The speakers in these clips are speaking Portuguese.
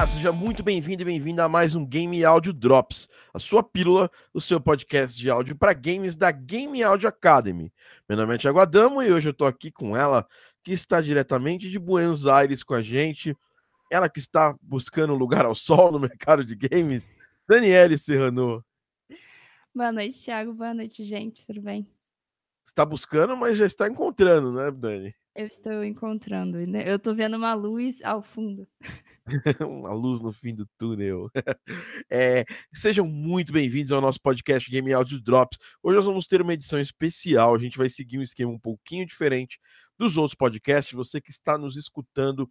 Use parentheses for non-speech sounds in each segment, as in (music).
Olá, seja muito bem-vindo e bem-vinda a mais um Game Audio Drops, a sua pílula, o seu podcast de áudio para games da Game Audio Academy. Meu nome é Thiago Adamo e hoje eu estou aqui com ela, que está diretamente de Buenos Aires com a gente, ela que está buscando lugar ao sol no mercado de games, Daniele Serrano. Boa noite, Thiago. Boa noite, gente. Tudo bem? Está buscando, mas já está encontrando, né, Dani? Eu estou encontrando. né? Eu estou vendo uma luz ao fundo. (laughs) (laughs) uma luz no fim do túnel. (laughs) É, sejam muito bem-vindos ao nosso podcast Game Audio Drops. Hoje nós vamos ter uma edição especial. A gente vai seguir um esquema um pouquinho diferente dos outros podcasts. Você que está nos escutando,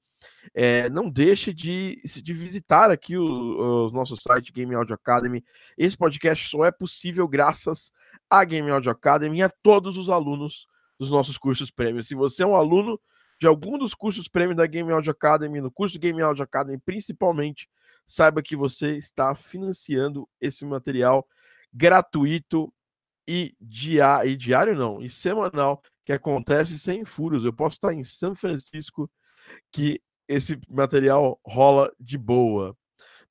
é, não deixe de, de visitar aqui o, o, nosso site Game Audio Academy. Esse podcast só é possível graças à Game Audio Academy e a todos os alunos dos nossos cursos prêmios. Se você é um aluno de algum dos cursos prêmio da Game Audio Academy, no curso Game Audio Academy principalmente, saiba que você está financiando esse material gratuito e, e diário não, e semanal, que acontece sem furos. Eu posso estar em São Francisco que esse material rola de boa.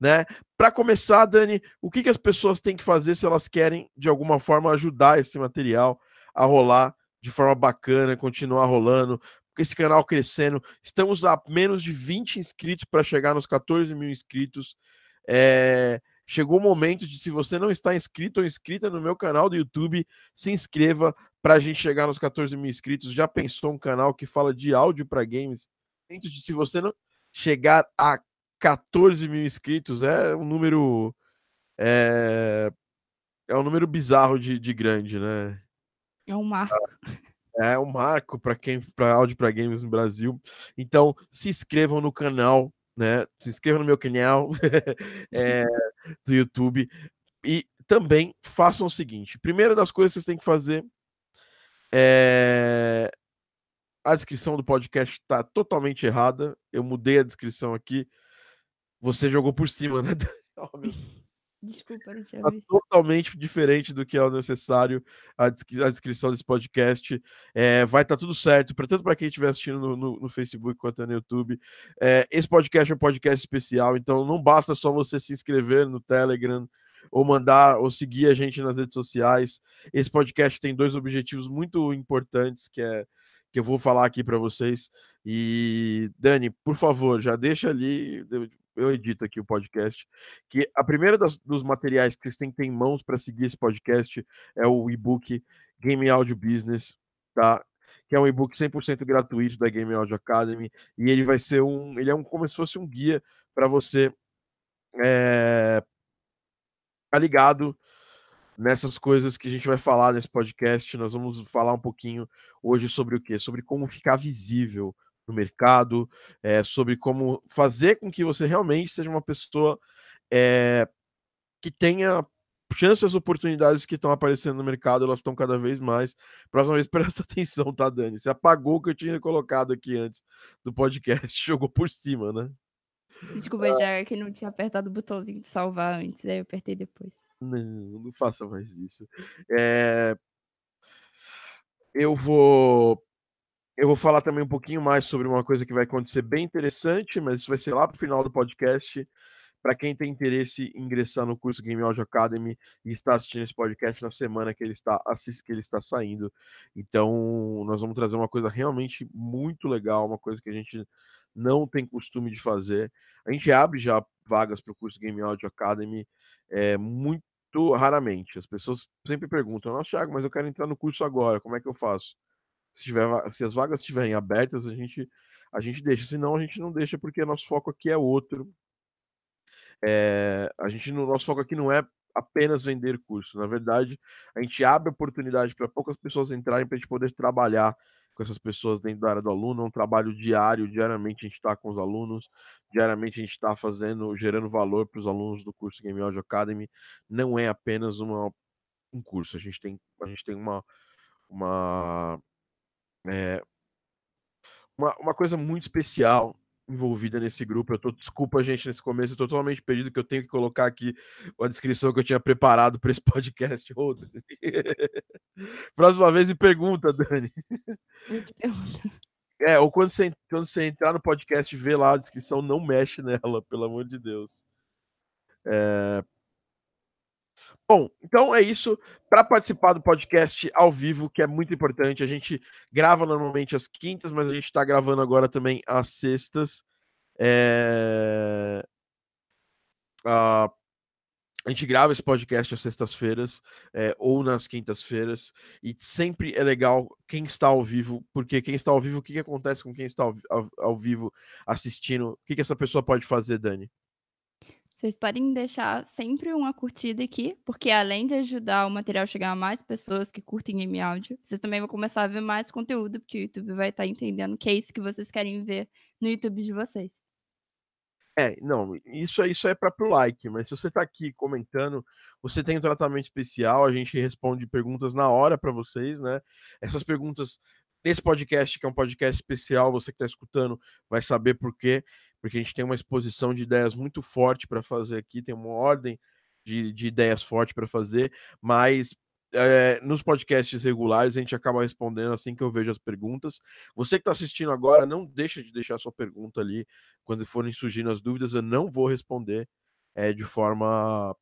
Né? Para começar, Dani, o que, que as pessoas têm que fazer se elas querem de alguma forma ajudar esse material a rolar de forma bacana, continuar rolando, esse canal crescendo. Estamos a menos de 20 inscritos para chegar nos 14 mil inscritos. É, chegou o momento de, se você não está inscrito ou inscrita no meu canal do YouTube, se inscreva para a gente chegar nos 14 mil inscritos. Já pensou um canal que fala de áudio para games? De, se você não chegar a 14 mil inscritos, é um número. É, é um número bizarro de, de grande, né? É um marco. É um marco para quem para áudio para games no Brasil. Então, se inscrevam no canal, né? Se inscrevam no meu canal é, (laughs) do YouTube e também façam o seguinte: primeira das coisas que vocês têm que fazer é a descrição do podcast está totalmente errada. Eu mudei a descrição aqui. Você jogou por cima, né? (laughs) Oh, meu Deus. Desculpa, não tinha tá visto. totalmente diferente do que é o necessário a, descri a descrição desse podcast. É, vai estar tá tudo certo, tanto para quem estiver assistindo no, no, no, Facebook quanto no YouTube. É, esse podcast é um podcast especial, então não basta só você se inscrever no Telegram ou mandar ou seguir a gente nas redes sociais. Esse podcast tem dois objetivos muito importantes que é que eu vou falar aqui para vocês. E Dani, por favor, já deixa ali eu edito aqui o podcast, que a primeira das, dos materiais que vocês têm que ter em mãos para seguir esse podcast é o e-book Game Audio Business, tá? Que é um e-book 100% gratuito da Game Audio Academy e ele vai ser um, ele é um como se fosse um guia para você é, tá ligado nessas coisas que a gente vai falar nesse podcast. Nós vamos falar um pouquinho hoje sobre o que? Sobre como ficar visível no mercado, é, sobre como fazer com que você realmente seja uma pessoa é, que tenha chances, oportunidades que estão aparecendo no mercado, elas estão cada vez mais. Próxima vez, (laughs) presta atenção, tá, Dani? Você apagou o que eu tinha colocado aqui antes do podcast, (laughs) jogou por cima, né? Desculpa, ah. já que não tinha apertado o botãozinho de salvar antes, aí eu apertei depois. Não, não faça mais isso. É... Eu vou eu vou falar também um pouquinho mais sobre uma coisa que vai acontecer bem interessante, mas isso vai ser lá para o final do podcast. Para quem tem interesse em ingressar no curso Game Audio Academy e está assistindo esse podcast na semana que ele está que ele está saindo. Então, nós vamos trazer uma coisa realmente muito legal, uma coisa que a gente não tem costume de fazer. A gente abre já vagas para o curso Game Audio Academy é, muito raramente. As pessoas sempre perguntam: Nossa, Thiago, mas eu quero entrar no curso agora, como é que eu faço? Se, tiver, se as vagas estiverem abertas, a gente, a gente deixa. Senão, a gente não deixa, porque nosso foco aqui é outro. É, a gente, no nosso foco aqui não é apenas vender curso. Na verdade, a gente abre oportunidade para poucas pessoas entrarem para a gente poder trabalhar com essas pessoas dentro da área do aluno. É um trabalho diário, diariamente a gente está com os alunos, diariamente a gente está fazendo, gerando valor para os alunos do curso Game Audio Academy. Não é apenas uma, um curso, a gente tem, a gente tem uma, uma é, uma, uma coisa muito especial envolvida nesse grupo. Eu tô, desculpa, gente, nesse começo, eu tô totalmente perdido que eu tenho que colocar aqui a descrição que eu tinha preparado para esse (laughs) podcast. Oh, (laughs) Próxima vez me pergunta, Dani. Eu te pergunto. É, ou quando você, quando você entrar no podcast e ver lá a descrição, não mexe nela, pelo amor de Deus. É... Bom, então é isso. Para participar do podcast ao vivo, que é muito importante, a gente grava normalmente às quintas, mas a gente está gravando agora também às sextas. É... A gente grava esse podcast às sextas-feiras é, ou nas quintas-feiras e sempre é legal quem está ao vivo, porque quem está ao vivo, o que, que acontece com quem está ao, ao, ao vivo assistindo? O que, que essa pessoa pode fazer, Dani? Vocês podem deixar sempre uma curtida aqui, porque além de ajudar o material a chegar a mais pessoas que curtem game áudio, vocês também vão começar a ver mais conteúdo, porque o YouTube vai estar entendendo que é isso que vocês querem ver no YouTube de vocês. É, não, isso, isso é para pro like, mas se você tá aqui comentando, você tem um tratamento especial, a gente responde perguntas na hora para vocês, né? Essas perguntas nesse podcast, que é um podcast especial, você que tá escutando vai saber por quê, porque a gente tem uma exposição de ideias muito forte para fazer aqui, tem uma ordem de, de ideias forte para fazer, mas é, nos podcasts regulares a gente acaba respondendo assim que eu vejo as perguntas. Você que está assistindo agora, não deixa de deixar sua pergunta ali. Quando forem surgindo as dúvidas, eu não vou responder é, de forma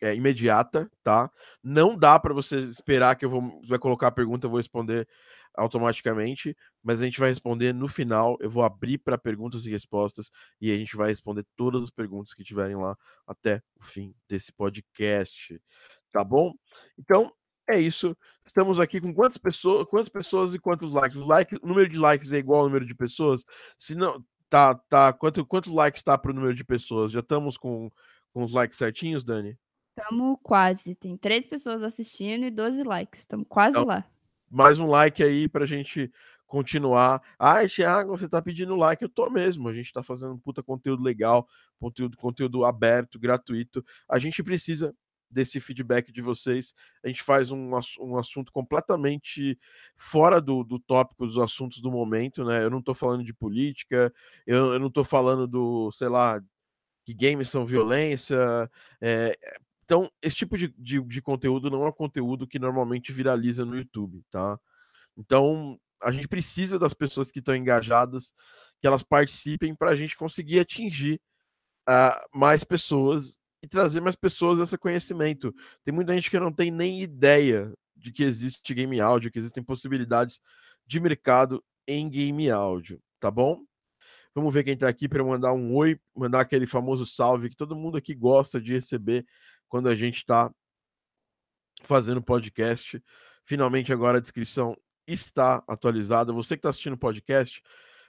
é, imediata, tá? Não dá para você esperar que eu vou vai colocar a pergunta, eu vou responder automaticamente, mas a gente vai responder no final. Eu vou abrir para perguntas e respostas e a gente vai responder todas as perguntas que tiverem lá até o fim desse podcast, tá bom? Então, é isso. Estamos aqui com quantas pessoas, quantas pessoas e quantos likes? O, like, o número de likes é igual ao número de pessoas? Se não, tá, tá. Quanto, quantos likes está para o número de pessoas? Já estamos com, com os likes certinhos, Dani? Estamos quase. Tem três pessoas assistindo e 12 likes. Estamos quase então, lá. Mais um like aí para a gente continuar. Ah, Thiago, você tá pedindo like, eu tô mesmo. A gente tá fazendo um puta conteúdo legal, conteúdo, conteúdo aberto, gratuito. A gente precisa desse feedback de vocês. A gente faz um, um assunto completamente fora do, do tópico dos assuntos do momento, né? Eu não estou falando de política, eu, eu não estou falando do, sei lá, que games são violência. É, então, esse tipo de, de, de conteúdo não é conteúdo que normalmente viraliza no YouTube, tá? Então, a gente precisa das pessoas que estão engajadas, que elas participem para a gente conseguir atingir uh, mais pessoas e trazer mais pessoas esse conhecimento. Tem muita gente que não tem nem ideia de que existe game áudio, que existem possibilidades de mercado em game áudio, tá bom? Vamos ver quem tá aqui para mandar um oi, mandar aquele famoso salve que todo mundo aqui gosta de receber quando a gente está fazendo podcast. Finalmente agora a descrição está atualizada. Você que está assistindo o podcast,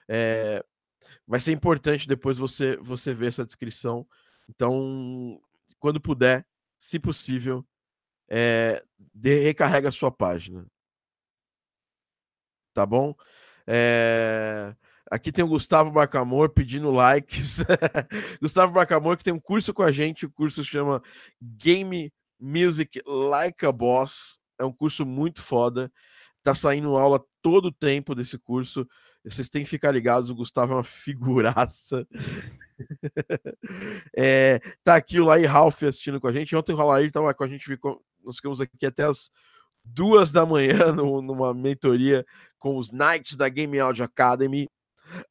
é... vai ser importante depois você você ver essa descrição então, quando puder, se possível, é, de, recarrega a sua página. Tá bom? É, aqui tem o Gustavo Barcamor pedindo likes. (laughs) Gustavo Barcamor que tem um curso com a gente, o curso chama Game Music Like a Boss. É um curso muito foda. Tá saindo aula todo o tempo desse curso. Vocês têm que ficar ligados, o Gustavo é uma figuraça. (laughs) é, tá aqui o Lai Ralph assistindo com a gente. Ontem o Lair estava com a gente, ficou, nós ficamos aqui até as duas da manhã (laughs) no, numa mentoria com os Knights da Game Audio Academy.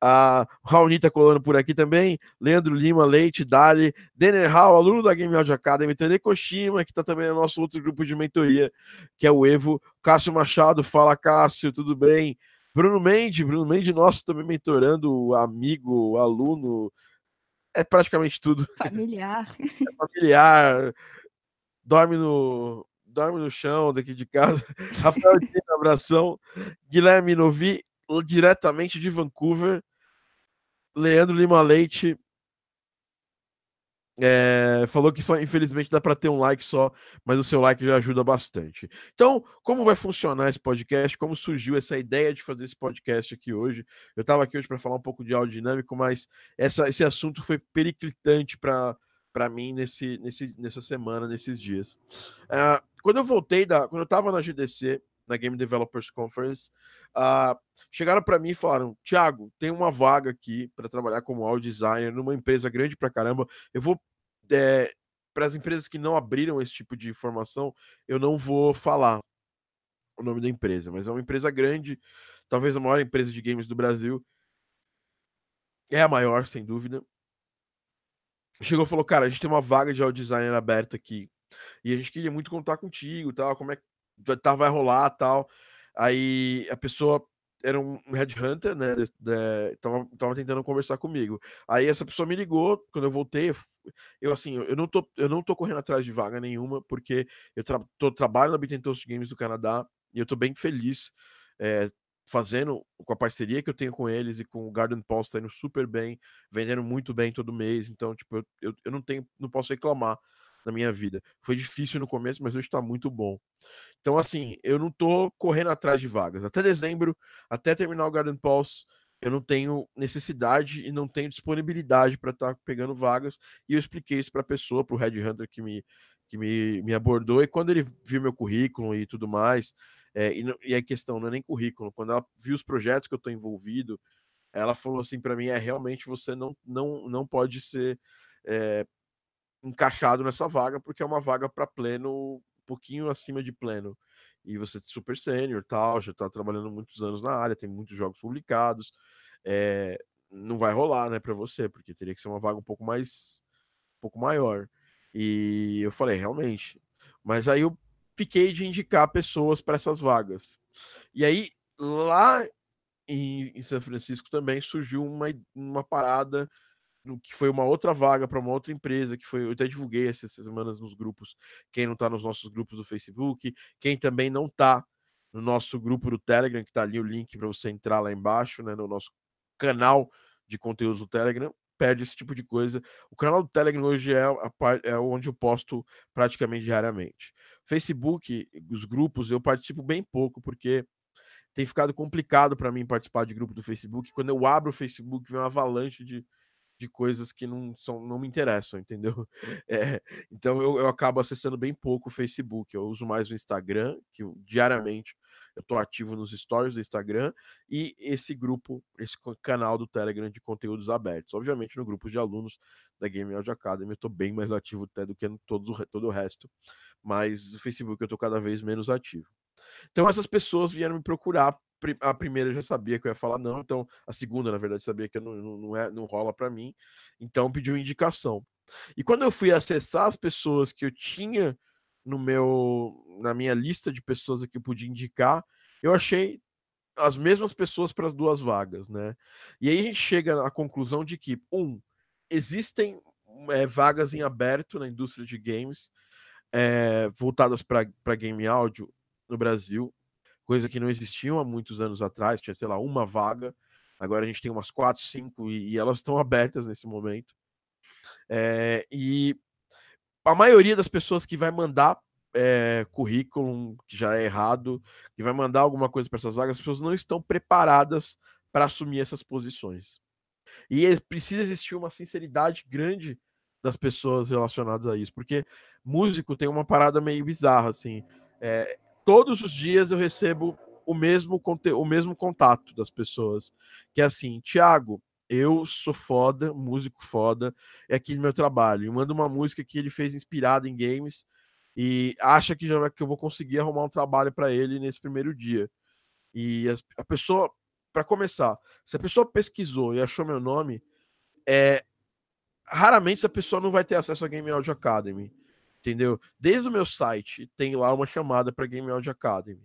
A Raoni tá colando por aqui também. Leandro Lima, Leite, Dali, Denner Hall, aluno da Game Audio Academy, Tene Koshima, que tá também no nosso outro grupo de mentoria, que é o Evo. Cássio Machado, fala Cássio, tudo bem? Bruno Mendes, Bruno Mendes, nosso também mentorando, amigo, aluno, é praticamente tudo. Familiar. (laughs) É familiar. Dorme no, dorme no chão daqui de casa. (laughs) Rafael Dino, abração. Guilherme Novi, diretamente de Vancouver. Leandro Lima Leite, é, falou que só, infelizmente, dá para ter um like só, mas o seu like já ajuda bastante. Então, como vai funcionar esse podcast? Como surgiu essa ideia de fazer esse podcast aqui hoje? Eu estava aqui hoje para falar um pouco de áudio dinâmico, mas essa, esse assunto foi periclitante para para mim nesse, nesse, nessa semana, nesses dias. Uh, quando eu voltei da, quando eu estava na GDC, na Game Developers Conference, uh, chegaram para mim e falaram: Thiago, tem uma vaga aqui para trabalhar como audio designer numa empresa grande para caramba. Eu vou. É, para as empresas que não abriram esse tipo de informação, eu não vou falar o nome da empresa, mas é uma empresa grande, talvez a maior empresa de games do Brasil. É a maior, sem dúvida. Chegou e falou: Cara, a gente tem uma vaga de audio designer aberta aqui. E a gente queria muito contar contigo, tal. Como é tá, vai rolar, tal. Aí a pessoa era um headhunter, né? De, de, tava, tava tentando conversar comigo. Aí essa pessoa me ligou, quando eu voltei, eu assim, eu não tô, eu não tô correndo atrás de vaga nenhuma, porque eu tra tô, trabalho na Toast Games do Canadá e eu tô bem feliz é, fazendo com a parceria que eu tenho com eles e com o Garden Pulse tá indo super bem, vendendo muito bem todo mês, então, tipo, eu, eu, eu não tenho, não posso reclamar na minha vida. Foi difícil no começo, mas hoje está muito bom. Então, assim, eu não tô correndo atrás de vagas. Até dezembro, até terminar o Garden Pulse, eu não tenho necessidade e não tenho disponibilidade para estar tá pegando vagas. E eu expliquei isso para a pessoa, para o Red Hunter que me, que me, me abordou. E quando ele viu meu currículo e tudo mais, é, e, não, e a questão não é nem currículo, quando ela viu os projetos que eu estou envolvido, ela falou assim para mim: é realmente você não, não, não pode ser é, encaixado nessa vaga, porque é uma vaga para pleno, um pouquinho acima de pleno. E você é super sênior, tal, já está trabalhando muitos anos na área, tem muitos jogos publicados. É, não vai rolar, né, para você, porque teria que ser uma vaga um pouco mais um pouco maior. E eu falei, realmente. Mas aí eu fiquei de indicar pessoas para essas vagas. E aí lá em, em São Francisco também surgiu uma, uma parada que foi uma outra vaga para uma outra empresa, que foi, eu até divulguei essas semanas nos grupos, quem não está nos nossos grupos do Facebook, quem também não está no nosso grupo do Telegram, que está ali o link para você entrar lá embaixo, né, no nosso canal de conteúdos do Telegram, perde esse tipo de coisa. O canal do Telegram hoje é, a, é onde eu posto praticamente diariamente. Facebook, os grupos, eu participo bem pouco, porque tem ficado complicado para mim participar de grupo do Facebook. Quando eu abro o Facebook, vem uma avalanche de, de coisas que não são não me interessam, entendeu? (laughs) É, então eu, eu acabo acessando bem pouco o Facebook. Eu uso mais o Instagram, que eu, diariamente eu estou ativo nos stories do Instagram e esse grupo, esse canal do Telegram de conteúdos abertos. Obviamente no grupo de alunos da Game Audio Academy eu estou bem mais ativo até do que no todo, todo o resto, mas o Facebook eu estou cada vez menos ativo. Então essas pessoas vieram me procurar a primeira eu já sabia que eu ia falar não, então a segunda, na verdade, sabia que não, não, é, não rola para mim, então pediu indicação. E quando eu fui acessar as pessoas que eu tinha no meu na minha lista de pessoas que eu podia indicar, eu achei as mesmas pessoas para as duas vagas, né? E aí a gente chega à conclusão de que, um, existem é, vagas em aberto na indústria de games é, voltadas para game áudio no Brasil coisa que não existiam há muitos anos atrás, tinha, sei lá, uma vaga, agora a gente tem umas quatro, cinco, e, e elas estão abertas nesse momento. É, e a maioria das pessoas que vai mandar é, currículo que já é errado, que vai mandar alguma coisa para essas vagas, as pessoas não estão preparadas para assumir essas posições. E é, precisa existir uma sinceridade grande das pessoas relacionadas a isso, porque músico tem uma parada meio bizarra, assim. É, todos os dias eu recebo o mesmo, o mesmo contato das pessoas. Que é assim, Thiago, eu sou foda, músico foda, é aqui no meu trabalho. E manda uma música que ele fez inspirada em games e acha que, já, que eu vou conseguir arrumar um trabalho para ele nesse primeiro dia. E a, a pessoa, para começar, se a pessoa pesquisou e achou meu nome, é raramente essa pessoa não vai ter acesso a Game Audio Academy entendeu? Desde o meu site tem lá uma chamada para Game Audio Academy.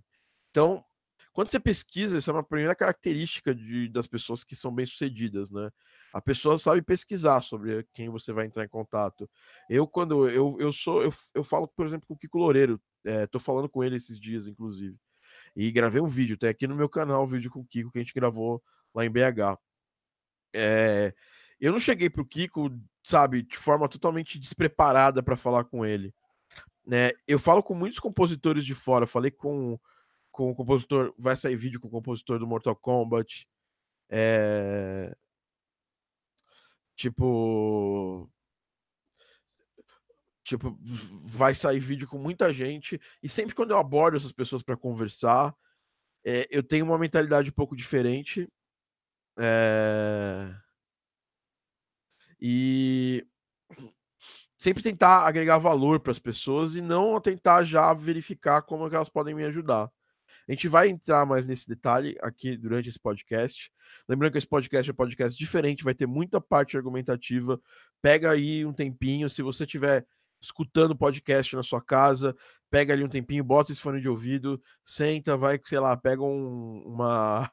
Então, quando você pesquisa, essa é uma primeira característica de, das pessoas que são bem-sucedidas, né? A pessoa sabe pesquisar sobre quem você vai entrar em contato. Eu, quando eu, eu sou, eu, eu falo, por exemplo, com o Kiko Loureiro, é, tô falando com ele esses dias, inclusive. E gravei um vídeo, tem aqui no meu canal um vídeo com o Kiko que a gente gravou lá em BH. É, eu não cheguei pro Kiko sabe, de forma totalmente despreparada para falar com ele. Né? Eu falo com muitos compositores de fora, falei com, com o compositor, vai sair vídeo com o compositor do Mortal Kombat. É... Tipo. Tipo, vai sair vídeo com muita gente. E sempre quando eu abordo essas pessoas para conversar, é, eu tenho uma mentalidade um pouco diferente. É e sempre tentar agregar valor para as pessoas e não tentar já verificar como é elas podem me ajudar. A gente vai entrar mais nesse detalhe aqui durante esse podcast. Lembrando que esse podcast é um podcast diferente, vai ter muita parte argumentativa. Pega aí um tempinho, se você estiver escutando podcast na sua casa, pega ali um tempinho, bota esse fone de ouvido, senta, vai, sei lá, pega um, uma.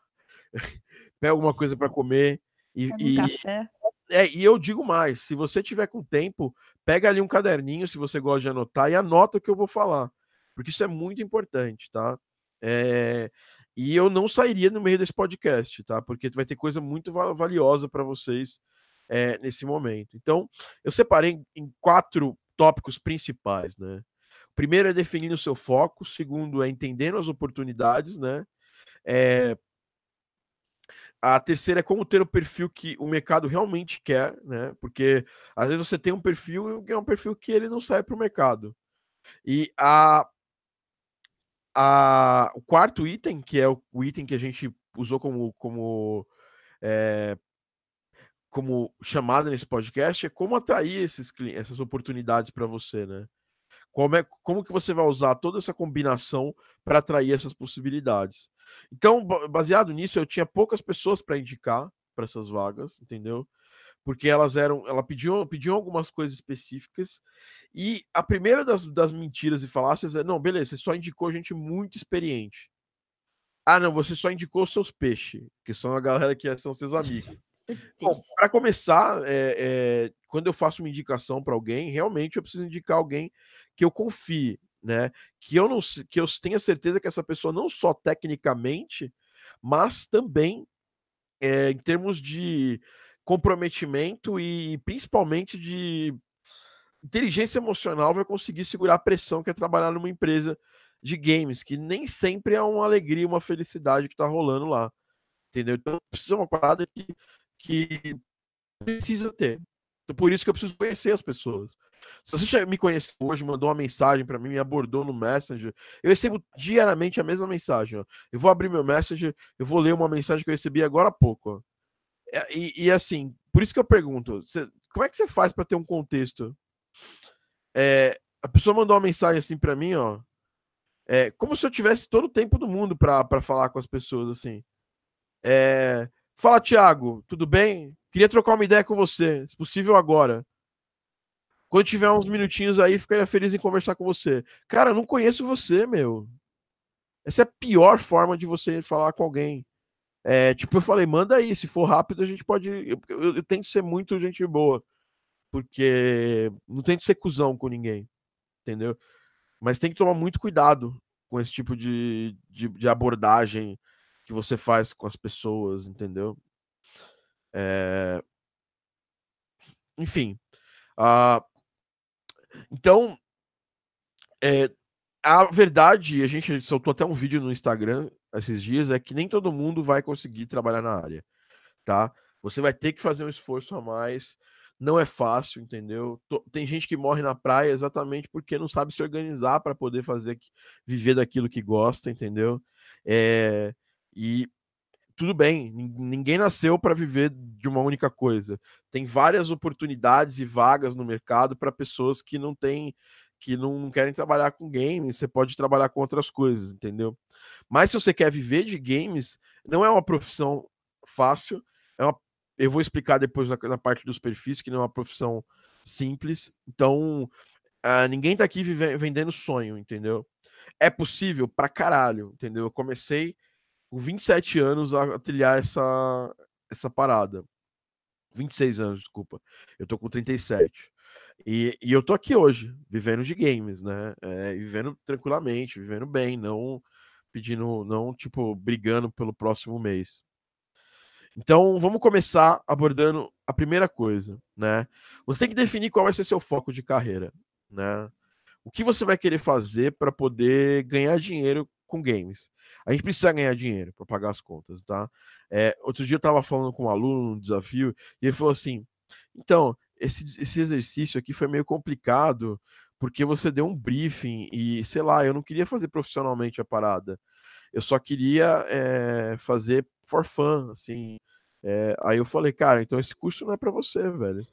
(laughs) pega alguma coisa para comer e. Um e... café. É, e eu digo mais, se você tiver com tempo, pega ali um caderninho, se você gosta de anotar, e anota o que eu vou falar, porque isso é muito importante, tá? É, e eu não sairia no meio desse podcast, tá? Porque vai ter coisa muito valiosa para vocês é, nesse momento. Então, eu separei em quatro tópicos principais, né? O primeiro é definir o seu foco, o segundo é entendendo as oportunidades, né? É, a terceira é como ter o perfil que o mercado realmente quer, né? Porque às vezes você tem um perfil e é um perfil que ele não sai para o mercado. E a a, o quarto item, que é o, o, item que a gente usou como, como, é, como chamada nesse podcast, é como atrair esses, essas oportunidades para você, né? Como, é, como que você vai usar toda essa combinação para atrair essas possibilidades? Então, baseado nisso, eu tinha poucas pessoas para indicar para essas vagas, entendeu? porque elas eram, ela pediu, pediu algumas coisas específicas e a primeira das, das mentiras e falácias é não, beleza, você só indicou gente muito experiente. Ah, não, você só indicou seus peixes, que são a galera que são seus amigos. Para começar, é, é, quando eu faço uma indicação para alguém, realmente eu preciso indicar alguém que eu confie, né? Que eu não que eu tenha certeza que essa pessoa não só tecnicamente, mas também é, em termos de comprometimento e principalmente de inteligência emocional vai conseguir segurar a pressão que é trabalhar numa empresa de games, que nem sempre é uma alegria, uma felicidade que tá rolando lá. Entendeu? Então precisa uma parada que, que precisa ter. Então, por isso que eu preciso conhecer as pessoas. Se você me conhece hoje, mandou uma mensagem para mim, me abordou no Messenger, eu recebo diariamente a mesma mensagem. Ó. Eu vou abrir meu Messenger, eu vou ler uma mensagem que eu recebi agora há pouco. É, e, e, assim, por isso que eu pergunto: cê, como é que você faz para ter um contexto? É, a pessoa mandou uma mensagem assim para mim, ó. É, como se eu tivesse todo o tempo do mundo para falar com as pessoas, assim. É, Fala, Thiago, tudo bem? Queria trocar uma ideia com você, se possível agora. Quando tiver uns minutinhos aí, ficaria feliz em conversar com você. Cara, eu não conheço você, meu. Essa é a pior forma de você falar com alguém. É, tipo, eu falei, manda aí, se for rápido, a gente pode. Eu, eu, eu tento ser muito gente boa, porque não tento ser cuzão com ninguém, entendeu? Mas tem que tomar muito cuidado com esse tipo de, de, de abordagem que você faz com as pessoas, entendeu? É... Enfim. Uh... Então, é... a verdade, a gente soltou até um vídeo no Instagram esses dias é que nem todo mundo vai conseguir trabalhar na área, tá? Você vai ter que fazer um esforço a mais. Não é fácil, entendeu? Tem gente que morre na praia exatamente porque não sabe se organizar para poder fazer viver daquilo que gosta, entendeu? É, e tudo bem, ninguém nasceu para viver de uma única coisa. Tem várias oportunidades e vagas no mercado para pessoas que não têm que não querem trabalhar com games, você pode trabalhar com outras coisas, entendeu? Mas se você quer viver de games, não é uma profissão fácil, é uma, eu vou explicar depois na, na parte dos perfis, que não é uma profissão simples, então uh, ninguém tá aqui vive, vendendo sonho, entendeu? É possível pra caralho, entendeu? Eu comecei com 27 anos a, trilhar essa, essa parada. 26 anos, desculpa. Eu tô com 37. E, e eu tô aqui hoje, vivendo de games, né? É, vivendo tranquilamente, vivendo bem, não pedindo, não, tipo, brigando pelo próximo mês. Então, vamos começar abordando a primeira coisa, né? Você tem que definir qual vai ser seu foco de carreira, né? O que você vai querer fazer para poder ganhar dinheiro com games? A gente precisa ganhar dinheiro para pagar as contas, tá? É, outro dia eu estava falando com um aluno no desafio e ele falou assim: então, esse, esse exercício aqui foi meio complicado, porque você deu um briefing e, sei lá, eu não queria fazer profissionalmente a parada. Eu só queria é, fazer for fun, assim. É, aí eu falei, cara, então esse curso não é para você, velho.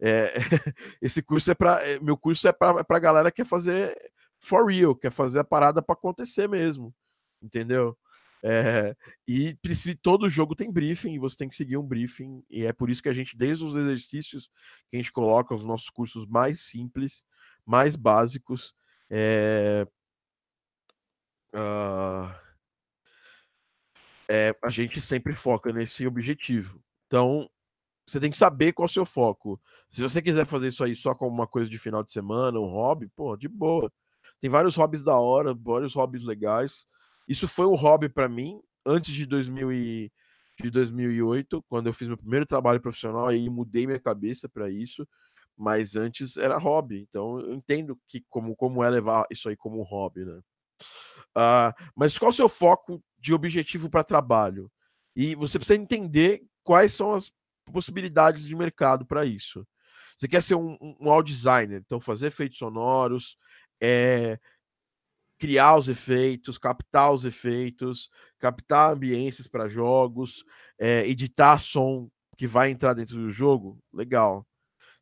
É, (laughs) esse curso é para meu curso é para é galera que quer fazer for real, quer fazer a parada para acontecer mesmo, entendeu? É, e todo jogo tem briefing você tem que seguir um briefing. E é por isso que a gente, desde os exercícios que a gente coloca, os nossos cursos mais simples, mais básicos, é, uh, é, a gente sempre foca nesse objetivo. Então, você tem que saber qual é o seu foco. Se você quiser fazer isso aí só como uma coisa de final de semana, um hobby, pô, de boa. Tem vários hobbies da hora, vários hobbies legais. Isso foi um hobby para mim antes de, 2000 e, de 2008, quando eu fiz meu primeiro trabalho profissional, aí mudei minha cabeça para isso. Mas antes era hobby, então eu entendo que como, como é levar isso aí como um hobby, né? Uh, mas qual o seu foco de objetivo para trabalho? E você precisa entender quais são as possibilidades de mercado para isso. Você quer ser um, um designer, então fazer efeitos sonoros, é, criar os efeitos, captar os efeitos, captar ambiências para jogos, é, editar som que vai entrar dentro do jogo, legal.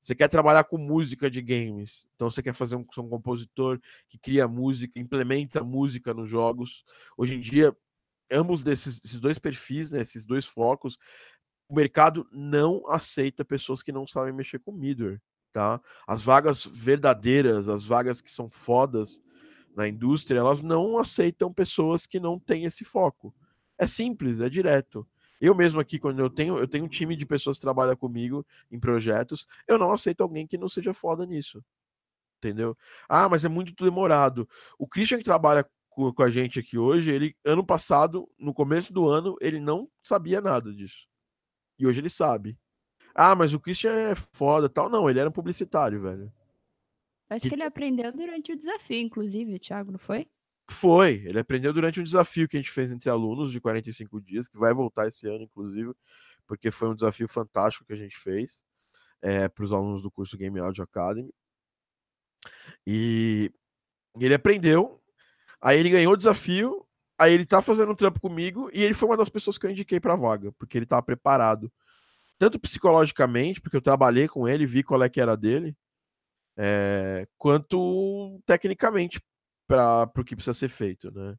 Você quer trabalhar com música de games, então você quer fazer um, um compositor que cria música, implementa música nos jogos. Hoje em dia, ambos desses, desses dois perfis, né, esses dois focos, o mercado não aceita pessoas que não sabem mexer com middleware, tá? As vagas verdadeiras, as vagas que são fodas na indústria, elas não aceitam pessoas que não têm esse foco. É simples, é direto. Eu mesmo aqui, quando eu tenho, eu tenho um time de pessoas que trabalham comigo em projetos, eu não aceito alguém que não seja foda nisso. Entendeu? Ah, mas é muito demorado. O Christian que trabalha com, com a gente aqui hoje, ele ano passado, no começo do ano, ele não sabia nada disso. E hoje ele sabe. Ah, mas o Christian é foda tal. Não, ele era um publicitário, velho. Acho que ele aprendeu durante o desafio, inclusive, Thiago, não foi? Foi, ele aprendeu durante um desafio que a gente fez entre alunos de 45 dias, que vai voltar esse ano, inclusive, porque foi um desafio fantástico que a gente fez é, para os alunos do curso Game Audio Academy. E ele aprendeu, aí ele ganhou o desafio, Aí ele tá fazendo um trampo comigo e ele foi uma das pessoas que eu indiquei pra vaga, porque ele tava preparado. Tanto psicologicamente, porque eu trabalhei com ele, vi qual é que era dele, é, quanto tecnicamente para o que precisa ser feito, né?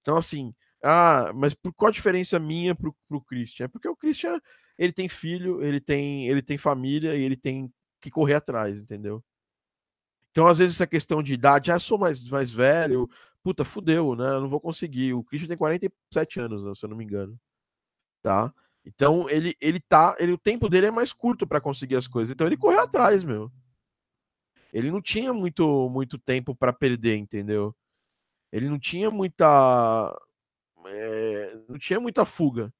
Então, assim, ah, mas por qual a diferença minha pro, pro Christian? É porque o Christian, ele tem filho, ele tem, ele tem família e ele tem que correr atrás, entendeu? Então, às vezes, essa questão de idade, ah, sou mais, mais velho, puta, fudeu, né? Eu não vou conseguir. O Christian tem 47 anos, né, se eu não me engano. Tá? Então, ele, ele tá. Ele, o tempo dele é mais curto para conseguir as coisas. Então, ele correu atrás, meu. Ele não tinha muito, muito tempo para perder, entendeu? Ele não tinha muita. É, não tinha muita fuga.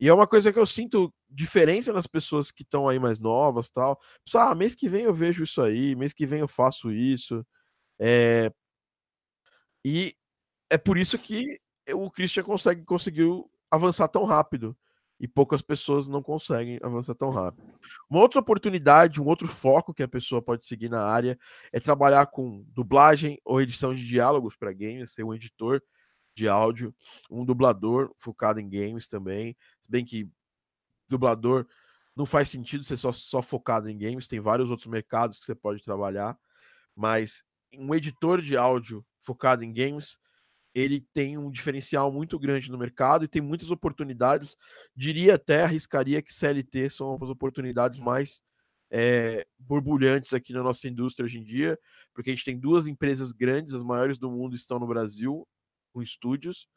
E é uma coisa que eu sinto diferença nas pessoas que estão aí mais novas tal. Pessoal, ah, mês que vem eu vejo isso aí, mês que vem eu faço isso. É, e é por isso que o Christian consegue, conseguiu avançar tão rápido. E poucas pessoas não conseguem avançar tão rápido. Uma outra oportunidade, um outro foco que a pessoa pode seguir na área é trabalhar com dublagem ou edição de diálogos para games, ser um editor de áudio, um dublador focado em games também. Se bem que dublador não faz sentido ser só, só focado em games, tem vários outros mercados que você pode trabalhar, mas um editor de áudio focado em games, ele tem um diferencial muito grande no mercado e tem muitas oportunidades. Diria até, arriscaria que CLT são as oportunidades mais é, borbulhantes aqui na nossa indústria hoje em dia, porque a gente tem duas empresas grandes, as maiores do mundo estão no Brasil, com estúdios,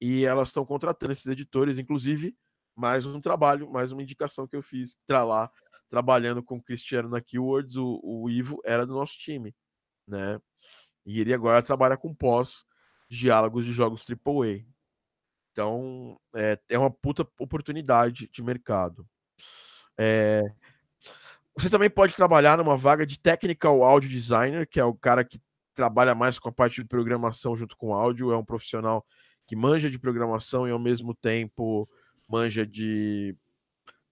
e elas estão contratando esses editores, inclusive mais um trabalho, mais uma indicação que eu fiz para lá, trabalhando com o Cristiano na Keywords, o, o Ivo era do nosso time, né? E ele agora trabalha com pós diálogos de jogos AAA. Então, é, é uma puta oportunidade de mercado. É, você também pode trabalhar numa vaga de Technical Audio Designer, que é o cara que trabalha mais com a parte de programação junto com áudio, é um profissional que manja de programação e ao mesmo tempo manja de,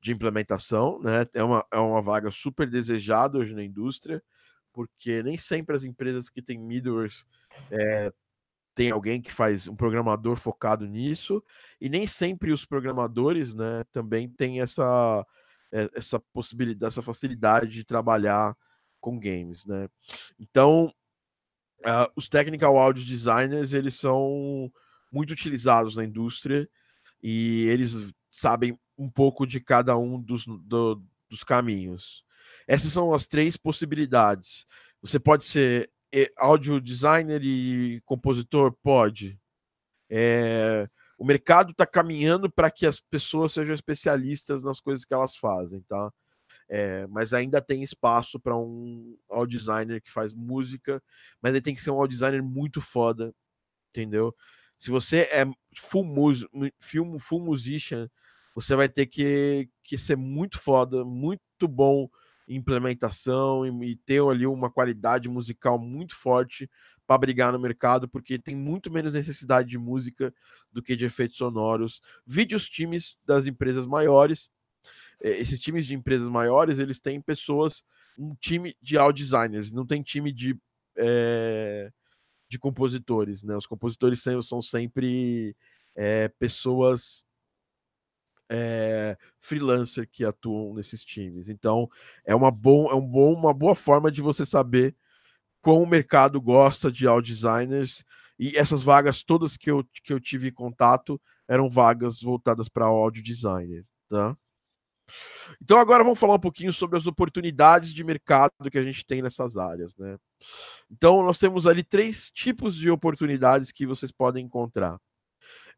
de implementação, né? É uma, é uma vaga super desejada hoje na indústria porque nem sempre as empresas que têm middlewares é, tem alguém que faz um programador focado nisso, e nem sempre os programadores né, também têm essa, eh, essa possibilidade, essa facilidade de trabalhar com games. Né? Então, uh, os technical audio designers eles são muito utilizados na indústria e eles sabem um pouco de cada um dos, do, dos caminhos. Essas são as três possibilidades. Você pode ser áudio designer e compositor? Pode. É, o mercado está caminhando para que as pessoas sejam especialistas nas coisas que elas fazem, tá? É, mas ainda tem espaço para um audio designer que faz música, mas ele tem que ser um audio designer muito foda, entendeu? Se você é full, mus full, musician, você vai ter que, que ser muito foda, muito bom implementação e, e ter ali uma qualidade musical muito forte para brigar no mercado, porque tem muito menos necessidade de música do que de efeitos sonoros. Vídeos times das empresas maiores é, esses times de empresas maiores, eles têm pessoas, um time de audio designers, não tem time de, é, de compositores, né? Os compositores são, são sempre é, pessoas é, freelancer que atuam nesses times. Então, é uma, bom, é um bom, uma boa forma de você saber como o mercado gosta de audio designers. E essas vagas todas que eu, que eu tive contato eram vagas voltadas para audio designer, tá? Então agora vamos falar um pouquinho sobre as oportunidades de mercado que a gente tem nessas áreas, né? Então nós temos ali três tipos de oportunidades que vocês podem encontrar.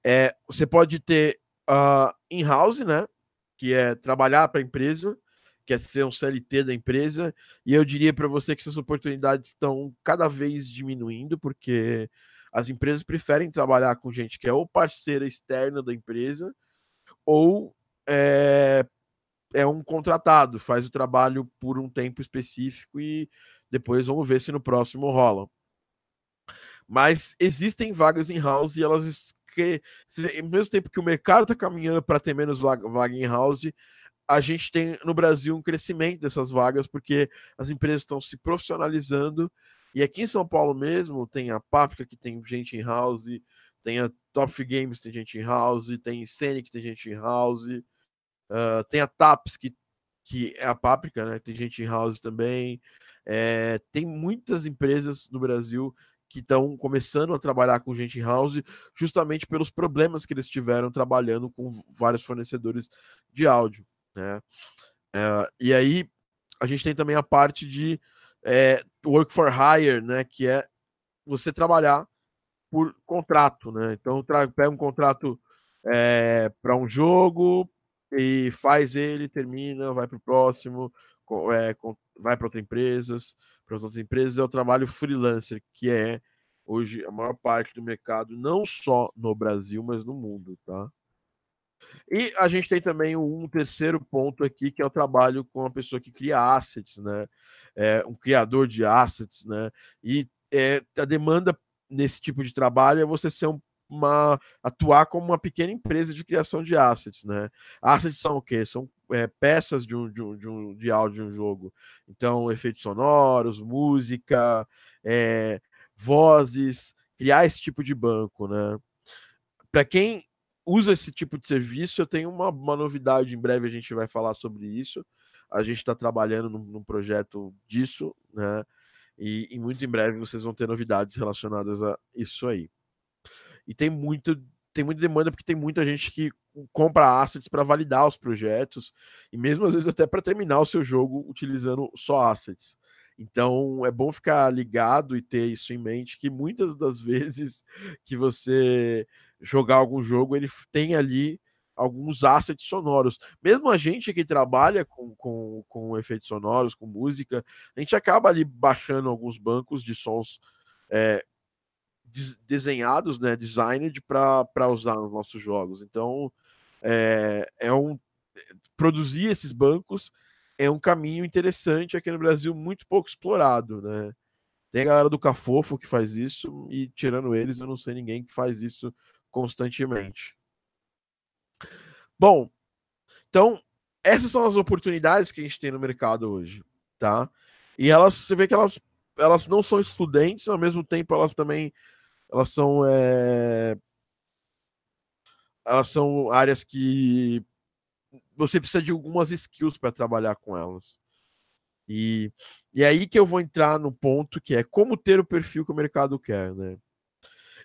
É, você pode ter uh, in-house, né? Que é trabalhar para a empresa, que é ser um CLT da empresa, e eu diria para você que essas oportunidades estão cada vez diminuindo, porque as empresas preferem trabalhar com gente que é ou parceira externa da empresa, ou é, é um contratado, faz o trabalho por um tempo específico e depois vamos ver se no próximo rola. Mas existem vagas em house e elas ao mesmo tempo que o mercado está caminhando para ter menos vaga, em house, a gente tem no Brasil um crescimento dessas vagas porque as empresas estão se profissionalizando e aqui em São Paulo mesmo tem a Páprica que tem gente em house, tem a Top Games tem gente em house, tem Scenic que tem gente em house, Uh, tem a TAPS, que, que é a Páprica, né? Tem gente em house também. É, tem muitas empresas no Brasil que estão começando a trabalhar com gente house, justamente pelos problemas que eles tiveram trabalhando com vários fornecedores de áudio, né? É, e aí a gente tem também a parte de é, work for hire, né? Que é você trabalhar por contrato, né? Então pega um contrato é, para um jogo, e faz ele, termina, vai para o próximo, é, vai para outras empresas, para outras empresas, é o trabalho freelancer, que é hoje a maior parte do mercado, não só no Brasil, mas no mundo, tá? E a gente tem também um terceiro ponto aqui, que é o trabalho com a pessoa que cria assets, né? É, um criador de assets, né? E é, a demanda nesse tipo de trabalho é você ser um uma atuar como uma pequena empresa de criação de assets, né? Assets são o quê? São é, peças de, um, de, um, de, um, de áudio de um jogo. Então, efeitos sonoros, música, é, vozes, criar esse tipo de banco, né? Para quem usa esse tipo de serviço, eu tenho uma, uma novidade, em breve a gente vai falar sobre isso. A gente está trabalhando num, num, projeto disso, né? E, e muito em breve vocês vão ter novidades relacionadas a isso aí. E tem muito tem muita demanda porque tem muita gente que compra assets para validar os projetos e mesmo às vezes até para terminar o seu jogo utilizando só assets. Então é bom ficar ligado e ter isso em mente que muitas das vezes que você jogar algum jogo, ele tem ali alguns assets sonoros. Mesmo a gente que trabalha com, com, com efeitos sonoros, com música, a gente acaba ali baixando alguns bancos de sons é, desenhados, né, designed para usar nos nossos jogos. Então, é, é um produzir esses bancos é um caminho interessante aqui no Brasil, muito pouco explorado, né? Tem a galera do Cafofo que faz isso, e tirando eles, eu não sei ninguém que faz isso constantemente. Bom, então, essas são as oportunidades que a gente tem no mercado hoje, tá? E elas, você vê que elas, elas não são excludentes, ao mesmo tempo elas também elas são é... elas são áreas que você precisa de algumas skills para trabalhar com elas. E, e é aí que eu vou entrar no ponto que é como ter o perfil que o mercado quer, né?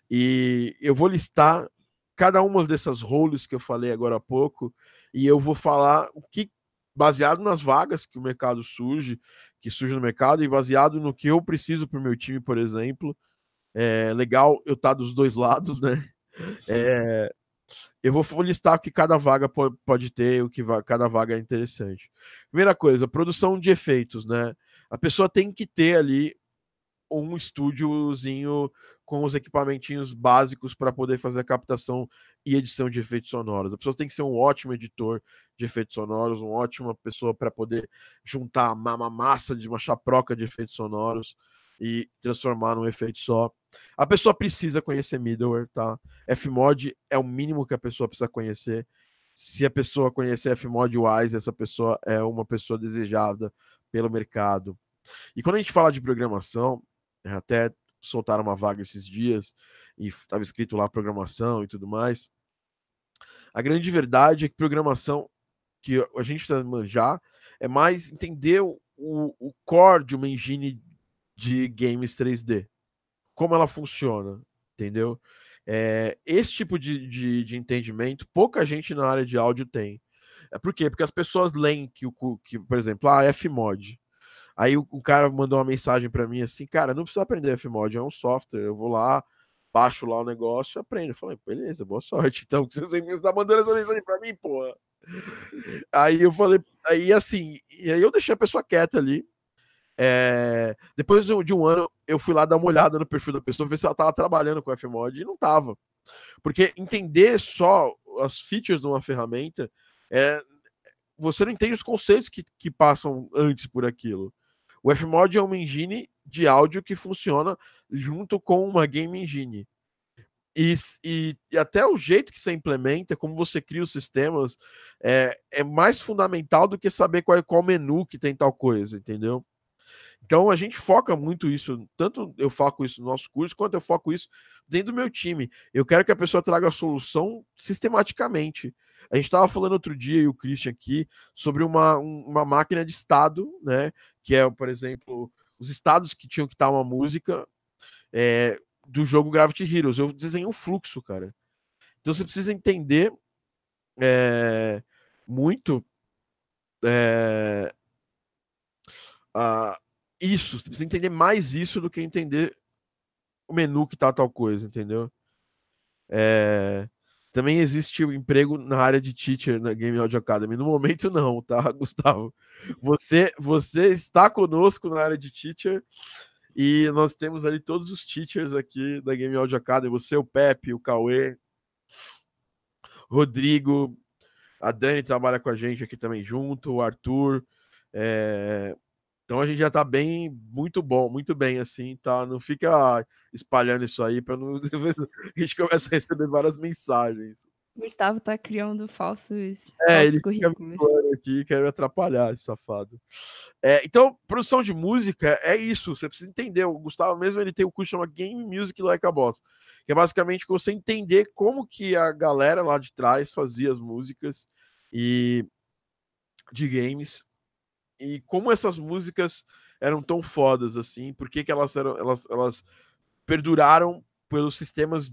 E eu vou listar cada uma dessas roles que eu falei agora há pouco, e eu vou falar o que, baseado nas vagas que o mercado surge, que surge no mercado, e baseado no que eu preciso para o meu time, por exemplo. É legal eu estar tá dos dois lados, né? (laughs) É, eu vou listar o que cada vaga pode ter, o que cada vaga é interessante. Primeira coisa, produção de efeitos, né? A pessoa tem que ter ali um estúdiozinho com os equipamentinhos básicos para poder fazer a captação e edição de efeitos sonoros. A pessoa tem que ser um ótimo editor de efeitos sonoros, uma ótima pessoa para poder juntar uma massa de uma chaproca de efeitos sonoros e transformar num efeito só. A pessoa precisa conhecer middleware, tá? Fmod é o mínimo que a pessoa precisa conhecer. Se a pessoa conhecer Fmod Wise, essa pessoa é uma pessoa desejada pelo mercado. E quando a gente fala de programação, até soltaram uma vaga esses dias e estava escrito lá programação e tudo mais. A grande verdade é que programação que a gente precisa manjar é mais entender o, o core de uma engine de games 3D. Como ela funciona, entendeu? É, esse tipo de, de, de, entendimento pouca gente na área de áudio tem. É por quê? Porque as pessoas leem que, o, que por exemplo, a ah, Fmod. Aí o, o cara mandou uma mensagem para mim assim, cara, não precisa aprender Fmod, é um software. Eu vou lá, baixo lá o negócio e aprendo. Eu falei, beleza, boa sorte. (laughs) Então, você está mandando essa mensagem para mim, porra. Aí eu falei, aí assim, e aí eu deixei a pessoa quieta ali. É, depois de um ano, eu fui lá dar uma olhada no perfil da pessoa, ver se ela estava trabalhando com Fmod e não estava. Porque entender só as features de uma ferramenta, é, você não entende os conceitos que, que passam antes por aquilo. O Fmod é uma engine de áudio que funciona junto com uma game engine. E, e, e, até o jeito que você implementa, como você cria os sistemas, é, é mais fundamental do que saber qual, qual menu que tem tal coisa, entendeu? Então a gente foca muito isso, tanto eu foco isso no nosso curso, quanto eu foco isso dentro do meu time. Eu quero que a pessoa traga a solução sistematicamente. A gente estava falando outro dia, e o Christian aqui, sobre uma, uma máquina de estado, né? Que é, por exemplo, os estados que tinham que estar uma música é, do jogo Gravity Heroes. Eu desenhei um fluxo, cara. Então você precisa entender é, muito é, a, isso. Você precisa entender mais isso do que entender o menu que tá tal coisa, entendeu? É... Também existe o emprego na área de teacher na Game Audio Academy. No momento, não, tá, (laughs) Gustavo? Você, você está conosco na área de teacher e nós temos ali todos os teachers aqui da Game Audio Academy. Você, o Pepe, o Cauê, Rodrigo, a Dani trabalha com a gente aqui também junto, o Arthur. É... Então a gente já tá bem, muito bom, muito bem assim, tá? Não fica espalhando isso aí para não (laughs) a gente começa a receber várias mensagens. Gustavo tá criando falsos, é, falsos ele currículos. aqui, quer atrapalhar esse safado. É, então, produção de música é isso, você precisa entender. O Gustavo mesmo ele tem o um curso chamado Game Music Like a Boss, que é basicamente você entender como que a galera lá de trás fazia as músicas e de games e como essas músicas eram tão fodas assim, por que, que elas eram elas, elas perduraram pelos sistemas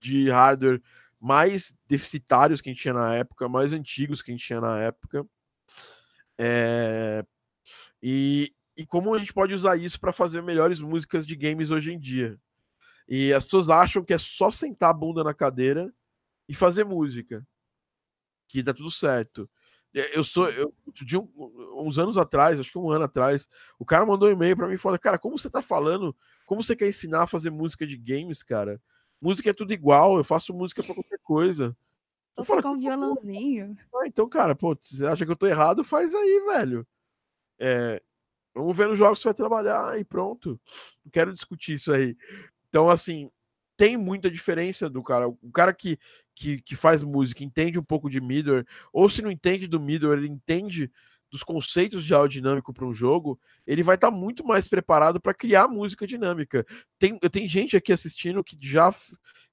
de hardware mais deficitários que a gente tinha na época, mais antigos que a gente tinha na época. É... E, e como a gente pode usar isso para fazer melhores músicas de games hoje em dia. E as pessoas acham que é só sentar a bunda na cadeira e fazer música. Que dá tudo certo. É, eu sou. Eu, de um, uns anos atrás, acho que um ano atrás, o cara mandou um e-mail para mim e falou: Cara, como você tá falando? Como você quer ensinar a fazer música de games, cara? Música é tudo igual, eu faço música para qualquer coisa. Vou tocar um violãozinho. Ah, então, cara, pô, você acha que eu tô errado? Faz aí, velho. É, vamos ver nos jogos que você vai trabalhar e pronto. Não quero discutir isso aí. Então, assim, tem muita diferença do cara. O cara que, que, que faz música entende um pouco de middleware, ou se não entende do middleware, ele entende dos conceitos de áudio dinâmico para um jogo, ele vai estar tá muito mais preparado para criar música dinâmica. Tem, tem gente aqui assistindo que já,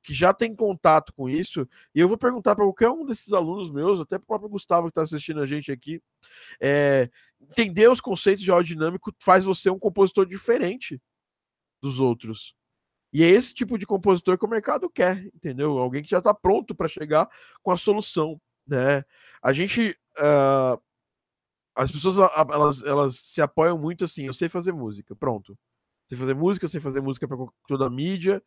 que já tem contato com isso, e eu vou perguntar para qualquer um desses alunos meus, até para o próprio Gustavo que está assistindo a gente aqui, é, entender os conceitos de áudio dinâmico faz você um compositor diferente dos outros. E é esse tipo de compositor que o mercado quer, entendeu? Alguém que já está pronto para chegar com a solução, né? A gente. Uh, as pessoas elas, elas se apoiam muito assim, eu sei fazer música, pronto. Sei fazer música, sei fazer música para toda a mídia,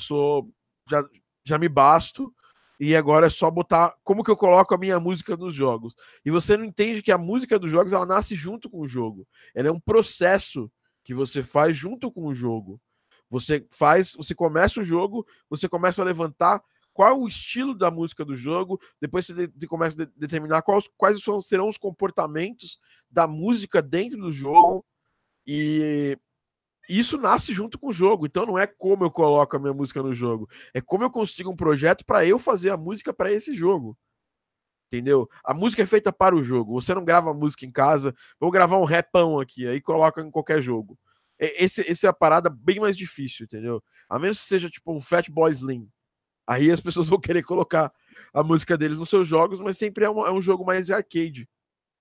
sou já, já me basto e agora é só botar como que eu coloco a minha música nos jogos. E você não entende que a música dos jogos ela nasce junto com o jogo. Ela é um processo que você faz junto com o jogo. Você faz, você começa o jogo, você começa a levantar qual o estilo da música do jogo, depois você de, começa a de, determinar quais, quais são, serão os comportamentos da música dentro do jogo. E isso nasce junto com o jogo. Então não é como eu coloco a minha música no jogo, é como eu consigo um projeto para eu fazer a música para esse jogo. Entendeu? A música é feita para o jogo. Você não grava música em casa, vou gravar um repão aqui, aí coloca em qualquer jogo. Esse, esse é a parada bem mais difícil, entendeu? A menos que seja tipo um Fatboy Slim. Aí as pessoas (laughs) vão querer colocar a música deles nos seus jogos, mas sempre é um, é um jogo mais arcade,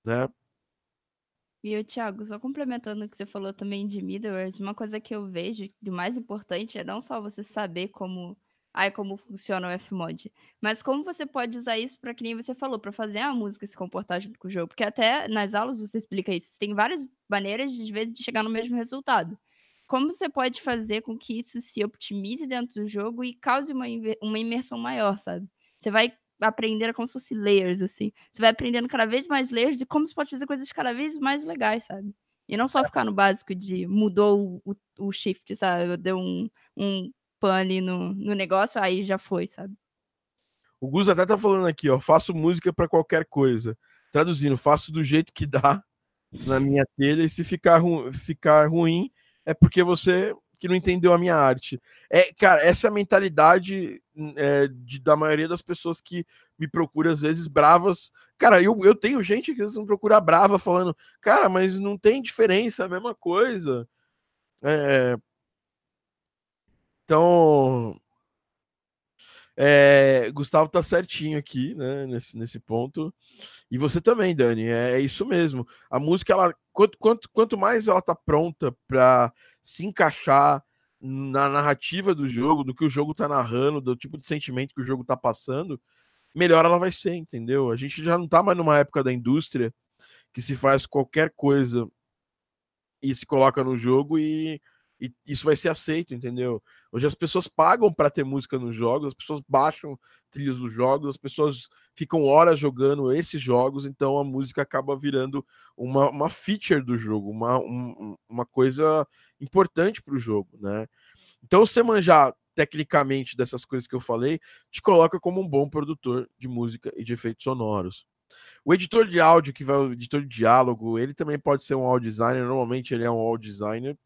né? E o Thiago, só complementando o que você falou também de middlewares, uma coisa que eu vejo de mais importante é não só você saber como, ai, como funciona o Fmod, mas como você pode usar isso para que nem você falou, para fazer a música se comportar junto com o jogo, porque até nas aulas você explica isso. Tem várias maneiras de, vezes de chegar no mesmo resultado. Como você pode fazer com que isso se optimize dentro do jogo e cause uma, uma imersão maior, sabe? Você vai aprendendo como se fosse layers, assim. Você vai aprendendo cada vez mais layers e como você pode fazer coisas cada vez mais legais, sabe? E não só ficar no básico de mudou o, o shift, sabe? Deu um, um ali no, no negócio, aí já foi, sabe? O Gus até tá falando aqui, ó. Faço música para qualquer coisa. Traduzindo, faço do jeito que dá na minha telha e se ficar, ru ficar ruim é porque você que não entendeu a minha arte. É, cara, essa é a mentalidade é, de, da maioria das pessoas que me procura, às vezes, bravas. Cara, eu, eu tenho gente que às vezes me procura brava falando, cara, mas não tem diferença, é a mesma coisa. É... Então. É, Gustavo tá certinho aqui, né, nesse, nesse ponto. E você também, Dani, é, é isso mesmo. A música, ela, quanto, quanto, quanto mais ela tá pronta para se encaixar na narrativa do jogo, do que o jogo tá narrando, do tipo de sentimento que o jogo tá passando, melhor ela vai ser, entendeu? A gente já não tá mais numa época da indústria que se faz qualquer coisa e se coloca no jogo e e isso vai ser aceito, entendeu? Hoje as pessoas pagam para ter música nos jogos, as pessoas baixam trilhas dos jogos, as pessoas ficam horas jogando esses jogos, então a música acaba virando uma, uma feature do jogo, uma, um, uma coisa importante para o jogo, né? Então, você manjar tecnicamente dessas coisas que eu falei, te coloca como um bom produtor de música e de efeitos sonoros. O editor de áudio, que vai o editor de diálogo, ele também pode ser um audio designer, normalmente ele é um audio designer,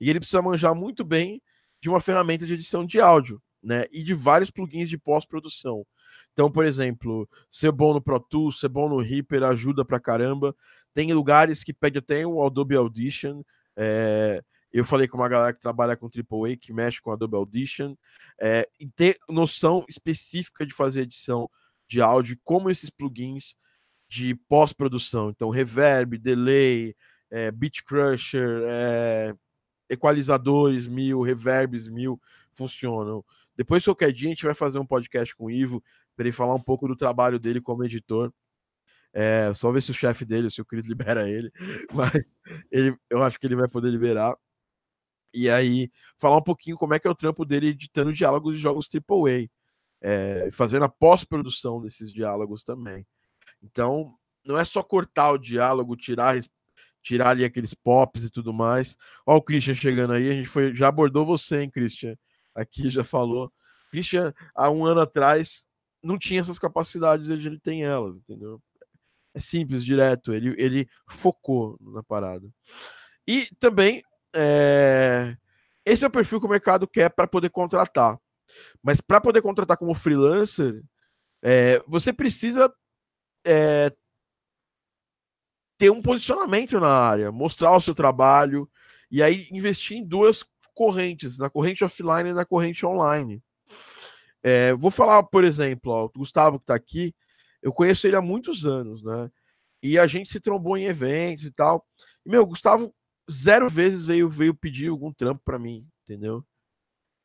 e ele precisa manjar muito bem de uma ferramenta de edição de áudio, né? E de vários plugins de pós-produção. Então, por exemplo, ser bom no Pro Tools, ser bom no Reaper ajuda pra caramba. Tem lugares que pede até o Adobe Audition. É... Eu falei com uma galera que trabalha com AAA, que mexe com Adobe Audition. É... E ter noção específica de fazer edição de áudio, como esses plugins de pós-produção. Então, reverb, delay, é, beat crusher, é, equalizadores mil, reverbs mil funcionam. Depois, qualquer dia, a gente vai fazer um podcast com o Ivo para ele falar um pouco do trabalho dele como editor. É, só ver se o chefe dele, se o Chris (laughs) libera ele, mas ele, eu acho que ele vai poder liberar. E aí, falar um pouquinho como é que é o trampo dele editando diálogos de jogos AAA, é, fazendo a pós-produção desses diálogos também. Então, não é só cortar o diálogo, tirar tirar ali aqueles pops e tudo mais. Ó, o Christian chegando aí, a gente foi, já abordou você, hein, Christian? Aqui já falou. Christian, há um ano atrás, não tinha essas capacidades, hoje ele tem elas, entendeu? É simples, direto. Ele, ele focou na parada. E também, é... esse é o perfil que o mercado quer para poder contratar. Mas para poder contratar como freelancer, é... você precisa é, ter um posicionamento na área, mostrar o seu trabalho e aí investir em duas correntes, na corrente offline e na corrente online. É, vou falar, por exemplo, ó, o Gustavo que está aqui, eu conheço ele há muitos anos, né? E a gente se trombou em eventos e tal. E, meu, o Gustavo zero vezes veio, veio pedir algum trampo para mim, entendeu?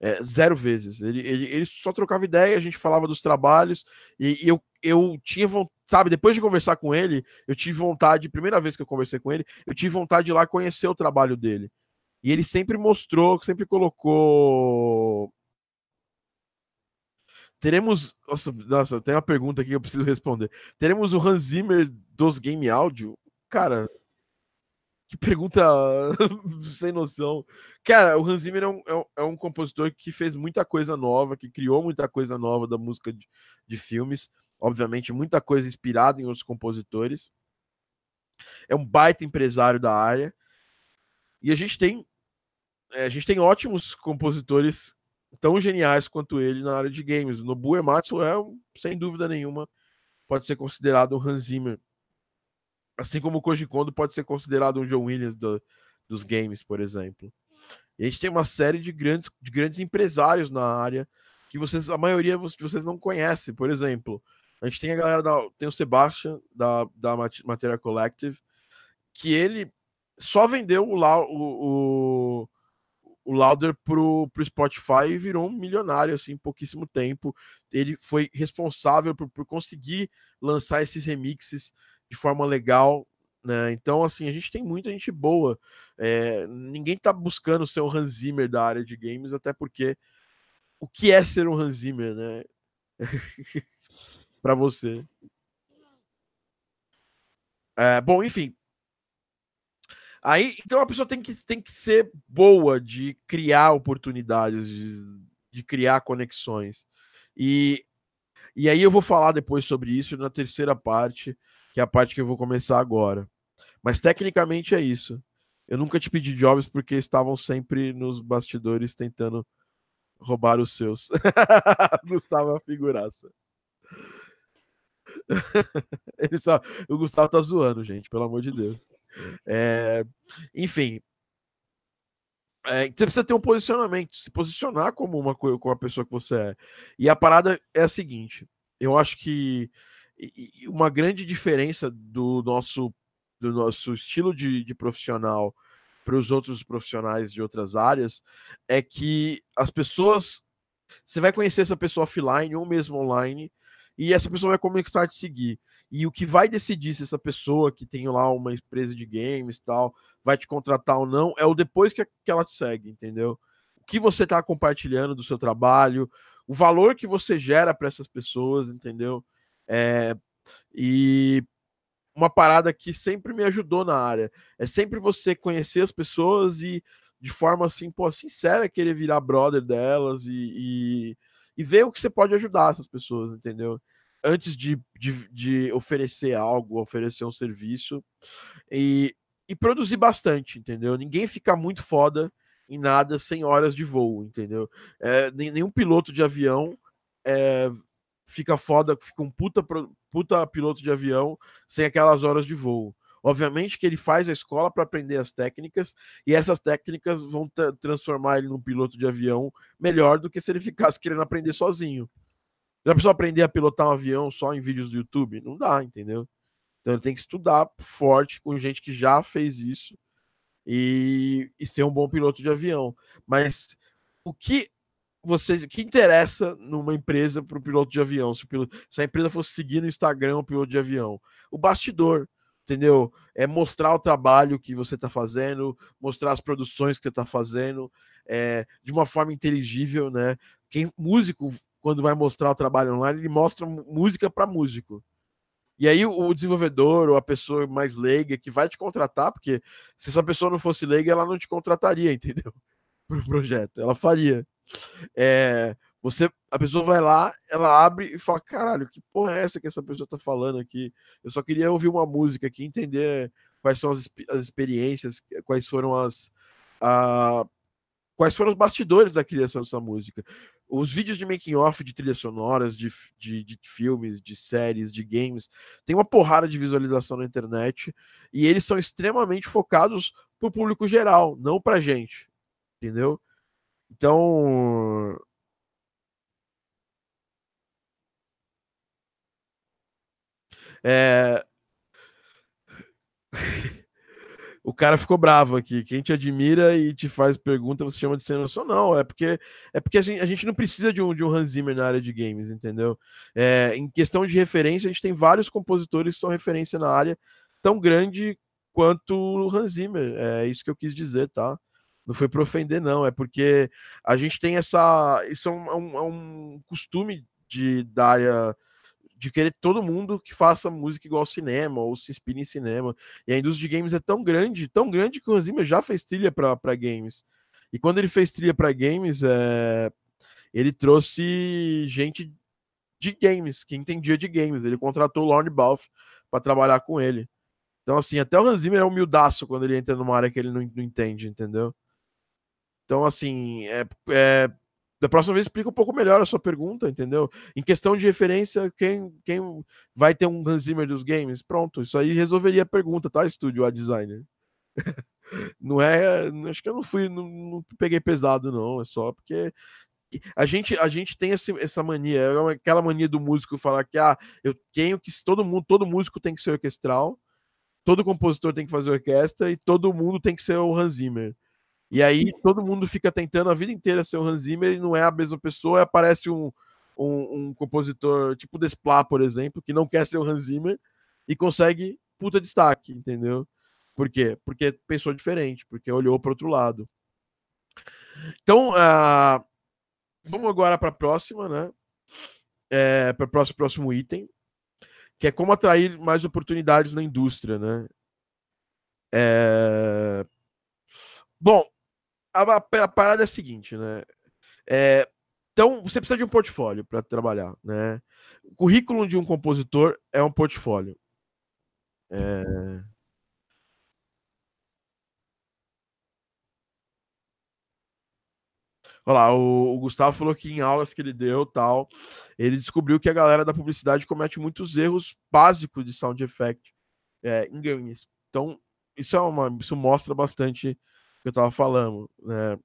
É, zero vezes. Ele, ele, ele só trocava ideia, a gente falava dos trabalhos, e, e eu, eu tinha vontade, sabe, depois de conversar com ele, eu tive vontade, primeira vez que eu conversei com ele, eu tive vontade de ir lá conhecer o trabalho dele. E ele sempre mostrou, sempre colocou. Teremos. Nossa, nossa, tem uma pergunta aqui que eu preciso responder. Teremos o Hans Zimmer dos Game Audio? Cara, que pergunta (laughs) sem noção. Cara, o Hans Zimmer é um, é, é um, compositor que fez muita coisa nova, que criou muita coisa nova da música de, de filmes. Obviamente, muita coisa inspirada em outros compositores. É um baita empresário da área. E a gente tem é, a gente tem ótimos compositores tão geniais quanto ele na área de games. O Nobuo Ematsu é, sem dúvida nenhuma, pode ser considerado um Hans Zimmer. Assim como o Koji Kondo pode ser considerado um John Williams do, dos games, por exemplo. E a gente tem uma série de grandes, de grandes empresários na área que vocês, a maioria de vocês não conhecem. Por exemplo, a gente tem a galera da, tem o Sebastian da, da Materia Collective, que ele só vendeu o, o, o o Lauder pro, pro Spotify e virou um milionário assim em pouquíssimo tempo. Ele foi responsável por, por conseguir lançar esses remixes de forma legal. Né? Então, assim, a gente tem muita gente boa. É, ninguém tá buscando ser um Hans Zimmer da área de games, até porque o que é ser um Hans Zimmer, né? (laughs) para você. É, bom, enfim, Aí, então a pessoa tem que, tem que ser boa de criar oportunidades, de, de criar conexões. E, e aí eu vou falar depois sobre isso na terceira parte, que é a parte que eu vou começar agora. Mas tecnicamente é isso. Eu nunca te pedi jobs porque estavam sempre nos bastidores tentando roubar os seus. (laughs) Gustavo é figuraça. (laughs) Ele só... O Gustavo tá zoando, gente, pelo amor de Deus. É, enfim. É, você precisa ter um posicionamento, se posicionar como uma como pessoa que você é. E a parada é a seguinte: eu acho que uma grande diferença do nosso, do nosso estilo de, de profissional para os outros profissionais de outras áreas é que as pessoas. Você vai conhecer essa pessoa offline ou mesmo online, e essa pessoa vai começar a te seguir. E o que vai decidir se essa pessoa que tem lá uma empresa de games tal vai te contratar ou não é o depois que, que ela te segue, entendeu? O que você está compartilhando do seu trabalho, o valor que você gera para essas pessoas, entendeu? É, e uma parada que sempre me ajudou na área é sempre você conhecer as pessoas e de forma assim, pô, sincera, querer virar brother delas e, e, e ver o que você pode ajudar essas pessoas, entendeu? antes de, de, de, oferecer algo, oferecer um serviço e, e produzir bastante, entendeu? Ninguém fica muito foda em nada sem horas de voo, entendeu? É, nenhum piloto de avião é, fica foda, fica um puta, puta piloto de avião sem aquelas horas de voo. Obviamente que ele faz a escola para aprender as técnicas e essas técnicas vão transformar ele num piloto de avião melhor do que se ele ficasse querendo aprender sozinho. Já precisou aprender a pilotar um avião só em vídeos do YouTube? Não dá, entendeu? Então ele tem que estudar forte com gente que já fez isso e, e ser um bom piloto de avião. Mas o que você, o que interessa numa empresa para o piloto de avião? Se, piloto, se, a empresa fosse seguir no Instagram o piloto de avião, o bastidor, entendeu? É mostrar o trabalho que você está fazendo, mostrar as produções que você está fazendo, é, de uma forma inteligível, né? Quem músico quando vai mostrar o trabalho online, ele mostra música para músico. E aí o desenvolvedor ou a pessoa mais leiga que vai te contratar, porque se essa pessoa não fosse leiga, ela não te contrataria, (laughs) entendeu? Para o projeto, ela faria. É, você, a pessoa vai lá, ela abre e fala, caralho, que porra é essa que essa pessoa tá falando aqui? Eu só queria ouvir uma música aqui, entender quais são as, as experiências, quais foram as, a, quais foram os bastidores da criação dessa música. Os vídeos de making off de trilhas sonoras, de, de, de, filmes, de séries, de games, tem uma porrada de visualização na internet e eles são extremamente focados para o público geral, não para gente, entendeu? Então, é... (laughs) o cara ficou bravo aqui. Quem te admira e te faz pergunta, você chama de sem noção. Não, é porque é porque a gente, a gente não precisa de um, de um Hans Zimmer na área de games, entendeu? É, em questão de referência, a gente tem vários compositores que são referência na área, tão grande quanto o Hans Zimmer. É isso que eu quis dizer, tá? Não foi para ofender, não. É porque a gente tem essa. Isso é um, é um, é um costume de, da área de querer todo mundo que faça música igual cinema ou se inspire em cinema. E a indústria de games é tão grande, tão grande que o Zimmer já fez trilha para games. E quando ele fez trilha para games, é... ele trouxe gente de games, que entendia de games. Ele contratou o Lorne Balfe para trabalhar com ele. Então, assim, até o Hans Zimmer é humildaço quando ele entra numa área que ele não, não entende, entendeu? Então, assim, é, é da próxima vez explica um pouco melhor a sua pergunta, entendeu? Em questão de referência, quem, quem vai ter um Hans Zimmer dos games? Pronto, isso aí resolveria a pergunta, tá, estúdio a designer? (laughs) não é, acho que eu não fui, não, não, peguei pesado não, é só porque a gente a gente tem esse, essa mania, é aquela mania do músico falar que ah, eu tenho que todo mundo, todo músico tem que ser orquestral, todo compositor tem que fazer orquestra e todo mundo tem que ser o Hans Zimmer. E aí todo mundo fica tentando a vida inteira ser o Hans Zimmer e não é a mesma pessoa, e aparece um, um, um compositor tipo Desplat, por exemplo, que não quer ser o Hans Zimmer e consegue puta destaque, entendeu? Por quê? Porque pensou diferente, porque olhou para outro lado. Então, uh, vamos agora para a próxima, né? É, para o próximo, próximo item, que é como atrair mais oportunidades na indústria, né? É... Bom, a, a, parada é a seguinte, né? É, então, você precisa de um portfólio para trabalhar, né? O currículo de um compositor é um portfólio. É... Olha lá, o, o, Gustavo falou que em aulas que ele deu, tal, ele descobriu que a galera da publicidade comete muitos erros básicos de sound effect é, em games. Então, isso é uma, isso mostra bastante que eu tava falando, né?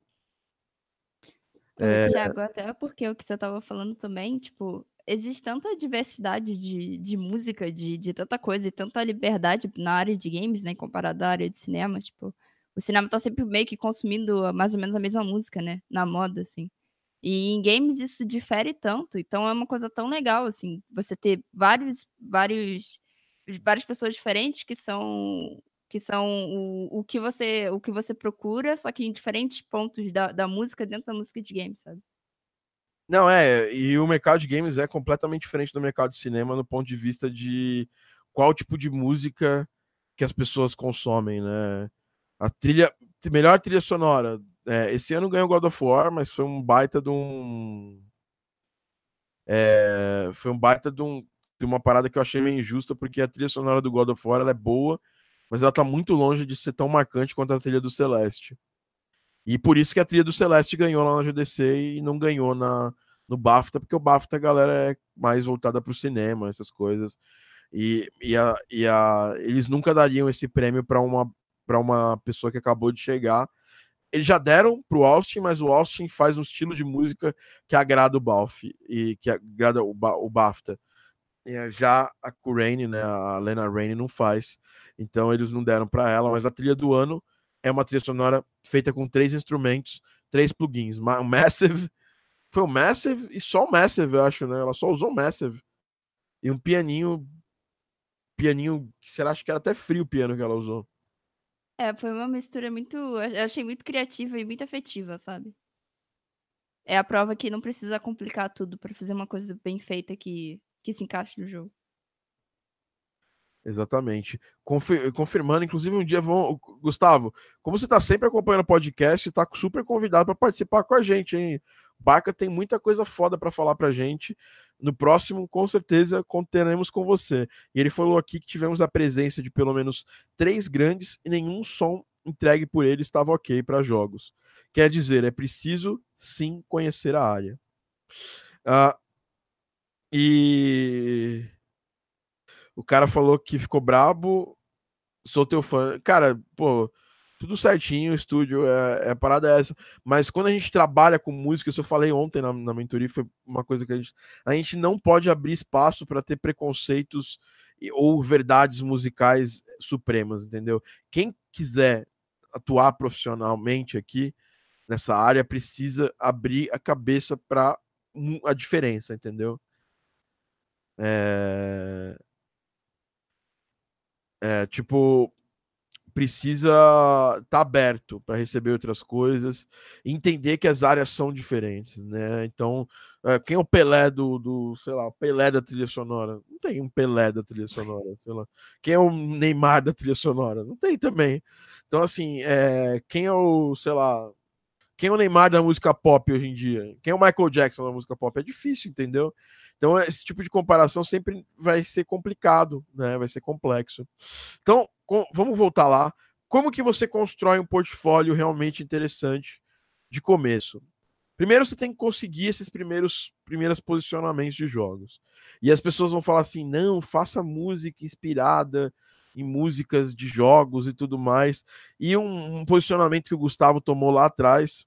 É... Tiago, até porque o que você estava falando também, tipo, existe tanta diversidade de, de música, de, de tanta coisa, e tanta liberdade na área de games, né, comparado à área de cinema, tipo, o cinema tá sempre meio que consumindo mais ou menos a mesma música, né, na moda, assim. E em games isso difere tanto, então é uma coisa tão legal, assim, você ter vários, vários, várias pessoas diferentes que são que são o, o, que você o que você procura, só que em diferentes pontos da, da música dentro da música de games, sabe? Não, é, e o mercado de games é completamente diferente do mercado de cinema no ponto de vista de qual tipo de música que as pessoas consomem, né? A trilha, melhor trilha sonora. É, esse ano ganhou God of War, mas foi um baita de um. É, foi um baita de, um, de uma parada que eu achei meio injusta, porque a trilha sonora do God of War é boa, mas ela tá muito longe de ser tão marcante quanto a trilha do Celeste. E por isso que a trilha do Celeste ganhou lá na GDC e não ganhou na, no BAFTA, porque o BAFTA a galera é mais voltada para o cinema, essas coisas. E, e, a, e a, eles nunca dariam esse prêmio para uma, uma pessoa que acabou de chegar. Eles já deram para o Austin, mas o Austin faz um estilo de música que agrada o Balf e que agrada o, o BAFTA. E já a Raine, né, a Lena Raine não faz. Então eles não deram para ela, mas a trilha do ano é uma trilha sonora feita com três instrumentos, três plugins. O Massive, foi o Massive e só o Massive, eu acho, né? Ela só usou o Massive. E um pianinho, pianinho, será acho que era até frio o piano que ela usou. É, foi uma mistura muito, eu achei muito criativa e muito afetiva, sabe? É a prova que não precisa complicar tudo para fazer uma coisa bem feita que, que se encaixe no jogo. Exatamente. Confir confirmando, inclusive, um dia vão. Gustavo, como você está sempre acompanhando o podcast, está super convidado para participar com a gente, hein? Barca tem muita coisa foda para falar para gente. No próximo, com certeza, conteremos com você. E ele falou aqui que tivemos a presença de pelo menos três grandes e nenhum som entregue por ele estava ok para jogos. Quer dizer, é preciso sim conhecer a área. Uh, e o cara falou que ficou brabo. Sou teu fã. Cara, pô, tudo certinho, estúdio, é, é a parada é essa. Mas quando a gente trabalha com música, isso eu falei ontem na, na mentoria, foi uma coisa que a gente. A gente não pode abrir espaço para ter preconceitos ou verdades musicais supremas, entendeu? Quem, quiser atuar profissionalmente aqui nessa área, precisa abrir a cabeça para a diferença, entendeu? É... é tipo, precisa estar tá aberto para receber outras coisas, entender que as áreas são diferentes, né? Então, é, quem é o Pelé do, do, sei lá, o Pelé da trilha sonora? Não tem um Pelé da trilha sonora, sei lá. Quem é o Neymar da trilha sonora? Não tem também. Então, assim, é, quem é o, sei lá, quem é o Neymar da música pop hoje em dia? Quem é o Michael Jackson da música pop? É difícil, entendeu? Então, esse tipo de comparação sempre vai ser complicado, né? Vai ser complexo. Então, com, vamos voltar lá. Como que você constrói um portfólio realmente interessante de começo? Primeiro você tem que conseguir esses primeiros primeiros posicionamentos de jogos. E as pessoas vão falar assim: "Não, faça música inspirada em músicas de jogos e tudo mais". E um, um posicionamento que o Gustavo tomou lá atrás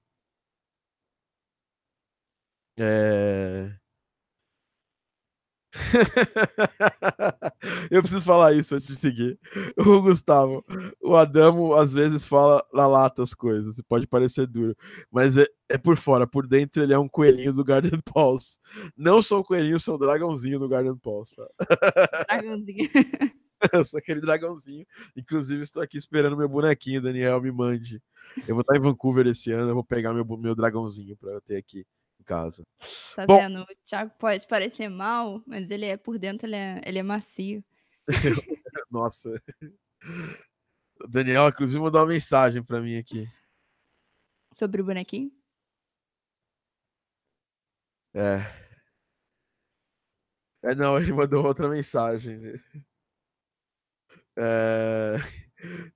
é (laughs) eu preciso falar isso antes de seguir. O Gustavo, o Adamo às vezes fala na lata as coisas, pode parecer duro, mas é, é por fora, por dentro ele é um coelhinho do Garden (laughs) Pulse. Não sou coelhinho, sou dragãozinho do Garden Pulse. Tá? Dragãozinho. (laughs) (laughs) Eu sou aquele dragãozinho. Inclusive, estou aqui esperando meu bonequinho, Daniel, me mande. Eu vou estar em Vancouver esse ano, eu vou pegar meu, meu dragãozinho para eu ter aqui em casa. Tá Bom, vendo? O Thiago pode parecer mal, mas ele é por dentro, ele é, ele é macio. (laughs) Nossa. O Daniel, inclusive, mandou uma mensagem para mim aqui. Sobre o bonequinho? É. É, não, ele mandou outra mensagem. É... (laughs)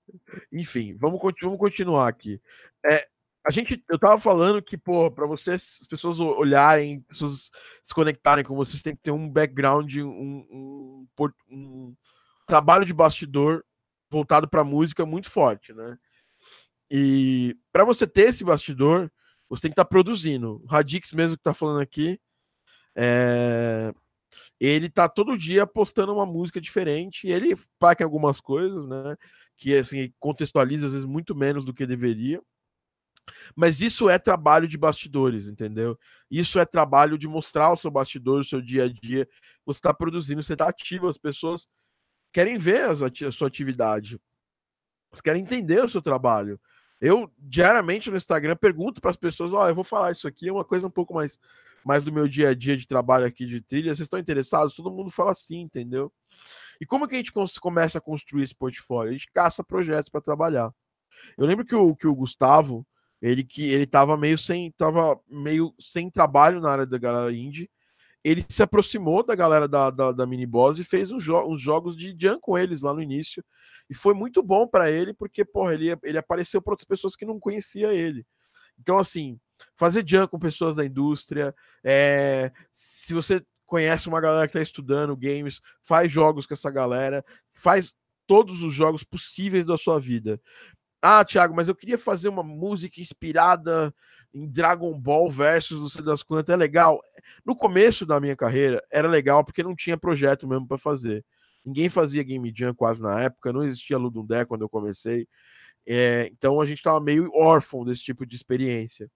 Enfim, vamos, vamos continuar aqui. É, a gente, eu tava falando que, pô, para vocês, as pessoas olharem, pessoas se conectarem com vocês, tem que ter um background, um, um, um trabalho de bastidor voltado para música muito forte, né? E para você ter esse bastidor, você tem que estar tá produzindo. O Radix mesmo que tá falando aqui, é... ele tá todo dia postando uma música diferente, ele paga algumas coisas, né? Que assim contextualiza às vezes muito menos do que deveria. Mas isso é trabalho de bastidores, entendeu? Isso é trabalho de mostrar o seu bastidor, o seu dia a dia. Você está produzindo, você está ativo, as pessoas querem ver a sua atividade. Elas querem entender o seu trabalho. Eu, diariamente no Instagram, pergunto para as pessoas: Ó, oh, eu vou falar isso aqui, é uma coisa um pouco mais, mais do meu dia a dia de trabalho aqui de trilha. Vocês estão interessados? Todo mundo fala sim, entendeu? E como que a gente começa a construir esse portfólio? A gente caça projetos para trabalhar. Eu lembro que o, que o Gustavo, ele que ele tava meio sem tava meio sem trabalho na área da galera indie. Ele se aproximou da galera da, da, da Mini Boss e fez uns, jo uns jogos de Jam com eles lá no início. E foi muito bom para ele, porque, porra, ele, ele apareceu para outras pessoas que não conhecia ele. Então, assim, fazer Jam com pessoas da indústria, é, se você conhece uma galera que está estudando games, faz jogos com essa galera, faz todos os jogos possíveis da sua vida. Ah, Thiago, mas eu queria fazer uma música inspirada em Dragon Ball versus não sei das quantas. É legal. No começo da minha carreira era legal porque não tinha projeto mesmo para fazer. Ninguém fazia Game Jam quase na época, não existia Ludum Dare quando eu comecei. É, então a gente estava meio órfão desse tipo de experiência.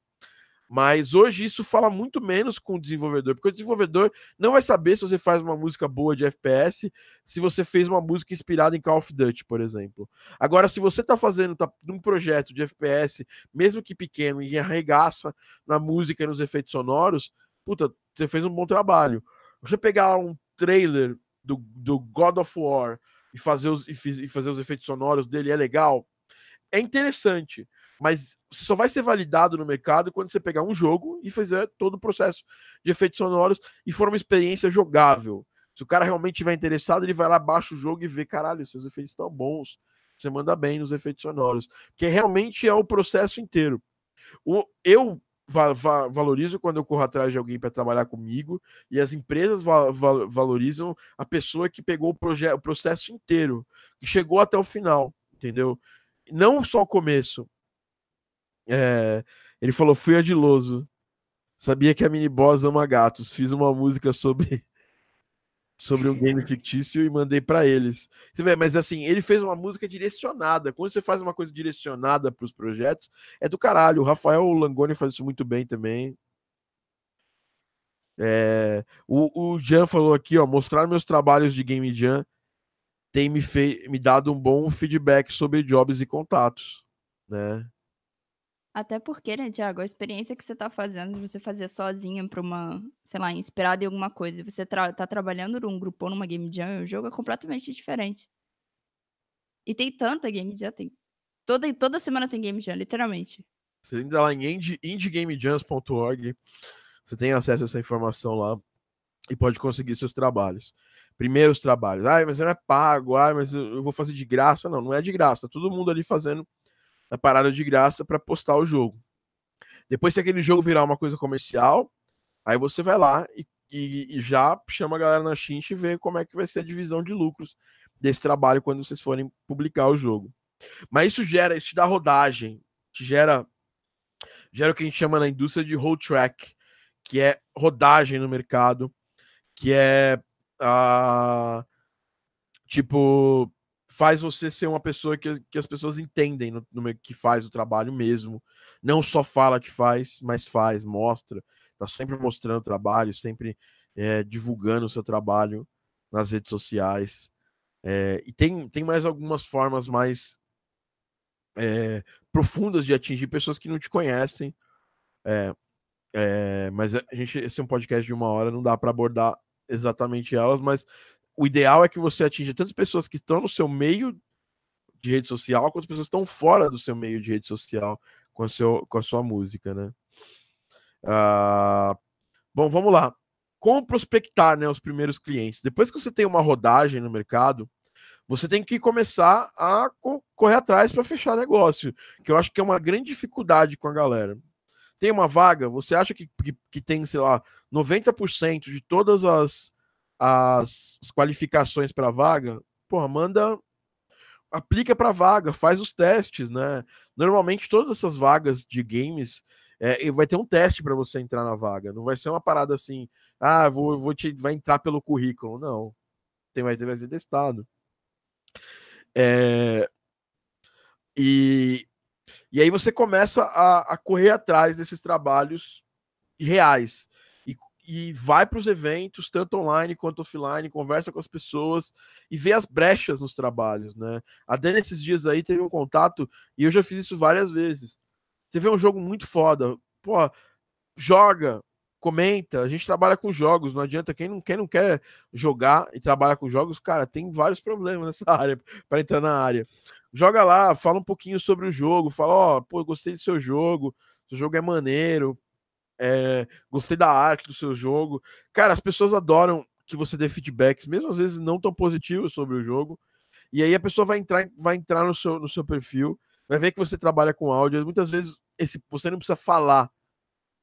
Mas hoje isso fala muito menos com o desenvolvedor, porque o desenvolvedor não vai saber se você faz uma música boa de FPS, se você fez uma música inspirada em Call of Duty, por exemplo. Agora, se você está fazendo tá, um projeto de FPS, mesmo que pequeno, e arregaça na música e nos efeitos sonoros, puta, você fez um bom trabalho. Você pegar um trailer do, do God of War e fazer, os, e fazer os efeitos sonoros dele é legal, é interessante mas só vai ser validado no mercado quando você pegar um jogo e fazer todo o processo de efeitos sonoros e for uma experiência jogável. Se o cara realmente estiver interessado, ele vai lá, baixa o jogo e vê, caralho, seus efeitos estão bons, você manda bem nos efeitos sonoros, que realmente é o processo inteiro. O, eu va va valorizo quando eu corro atrás de alguém para trabalhar comigo e as empresas va valorizam a pessoa que pegou o, o processo inteiro, que chegou até o final, entendeu? Não só o começo, é, ele falou: fui adiloso. Sabia que a mini boss ama gatos. Fiz uma música sobre. (laughs) sobre um game fictício e mandei para eles. Você vê, mas assim, ele fez uma música direcionada. Quando você faz uma coisa direcionada para os projetos, é do caralho. O Rafael Langoni faz isso muito bem também. É, o, o Jan falou aqui, ó, mostrar meus trabalhos de Game Jam tem me, me dado um bom feedback sobre jobs e contatos, né? Até porque, né, Tiago, a experiência que você tá fazendo você fazer sozinha pra uma, sei lá, inspirado em alguma coisa, e você tra tá trabalhando num grupo ou numa game jam, o jogo é completamente diferente. E tem tanta game jam, tem. Toda, toda semana tem game jam, literalmente. Você entra lá em indiegamejams.org, você tem acesso a essa informação lá e pode conseguir seus trabalhos. Primeiros trabalhos. Ai, mas não é pago, ai, mas eu vou fazer de graça. Não, não é de graça. Tá todo mundo ali fazendo a parada de graça para postar o jogo. Depois, se aquele jogo virar uma coisa comercial, aí você vai lá e, e, e já chama a galera na Xinch e vê como é que vai ser a divisão de lucros desse trabalho quando vocês forem publicar o jogo. Mas isso gera, isso te dá rodagem, te gera, gera o que a gente chama na indústria de hold track, que é rodagem no mercado, que é uh, tipo faz você ser uma pessoa que, que as pessoas entendem no, no, que faz o trabalho mesmo. Não só fala que faz, mas faz, mostra. Tá sempre mostrando trabalho, sempre é, divulgando o seu trabalho nas redes sociais. É, e tem, tem mais algumas formas mais é, profundas de atingir pessoas que não te conhecem. É, é, mas a gente, esse é um podcast de uma hora, não dá para abordar exatamente elas, mas o ideal é que você atinja tantas pessoas que estão no seu meio de rede social, quanto as pessoas que estão fora do seu meio de rede social com a, seu, com a sua música, né? Uh, bom, vamos lá. Como prospectar né, os primeiros clientes? Depois que você tem uma rodagem no mercado, você tem que começar a correr atrás para fechar negócio, que eu acho que é uma grande dificuldade com a galera. Tem uma vaga, você acha que, que, que tem, sei lá, 90% de todas as as, as qualificações para vaga, porra, manda aplica para vaga, faz os testes, né? Normalmente todas essas vagas de games é, vai ter um teste para você entrar na vaga. Não vai ser uma parada assim, ah, vou, vou te vai entrar pelo currículo, não. Tem vai vai ser testado. É, e, e aí você começa a, a correr atrás desses trabalhos reais e vai para os eventos, tanto online quanto offline, conversa com as pessoas e vê as brechas nos trabalhos, né? A Dani esses dias aí teve um contato e eu já fiz isso várias vezes. Você vê um jogo muito foda, pô, joga, comenta, a gente trabalha com jogos, não adianta quem não, quem não quer jogar e trabalha com jogos, cara, tem vários problemas nessa (laughs) área para entrar na área. Joga lá, fala um pouquinho sobre o jogo, fala, ó, oh, pô, gostei do seu jogo, seu jogo é maneiro, é, gostei da arte do seu jogo. Cara, as pessoas adoram que você dê feedbacks, mesmo às vezes não tão positivos sobre o jogo. E aí a pessoa vai entrar, vai entrar no, seu, no seu perfil, vai ver que você trabalha com áudio. Muitas vezes esse, você não precisa falar,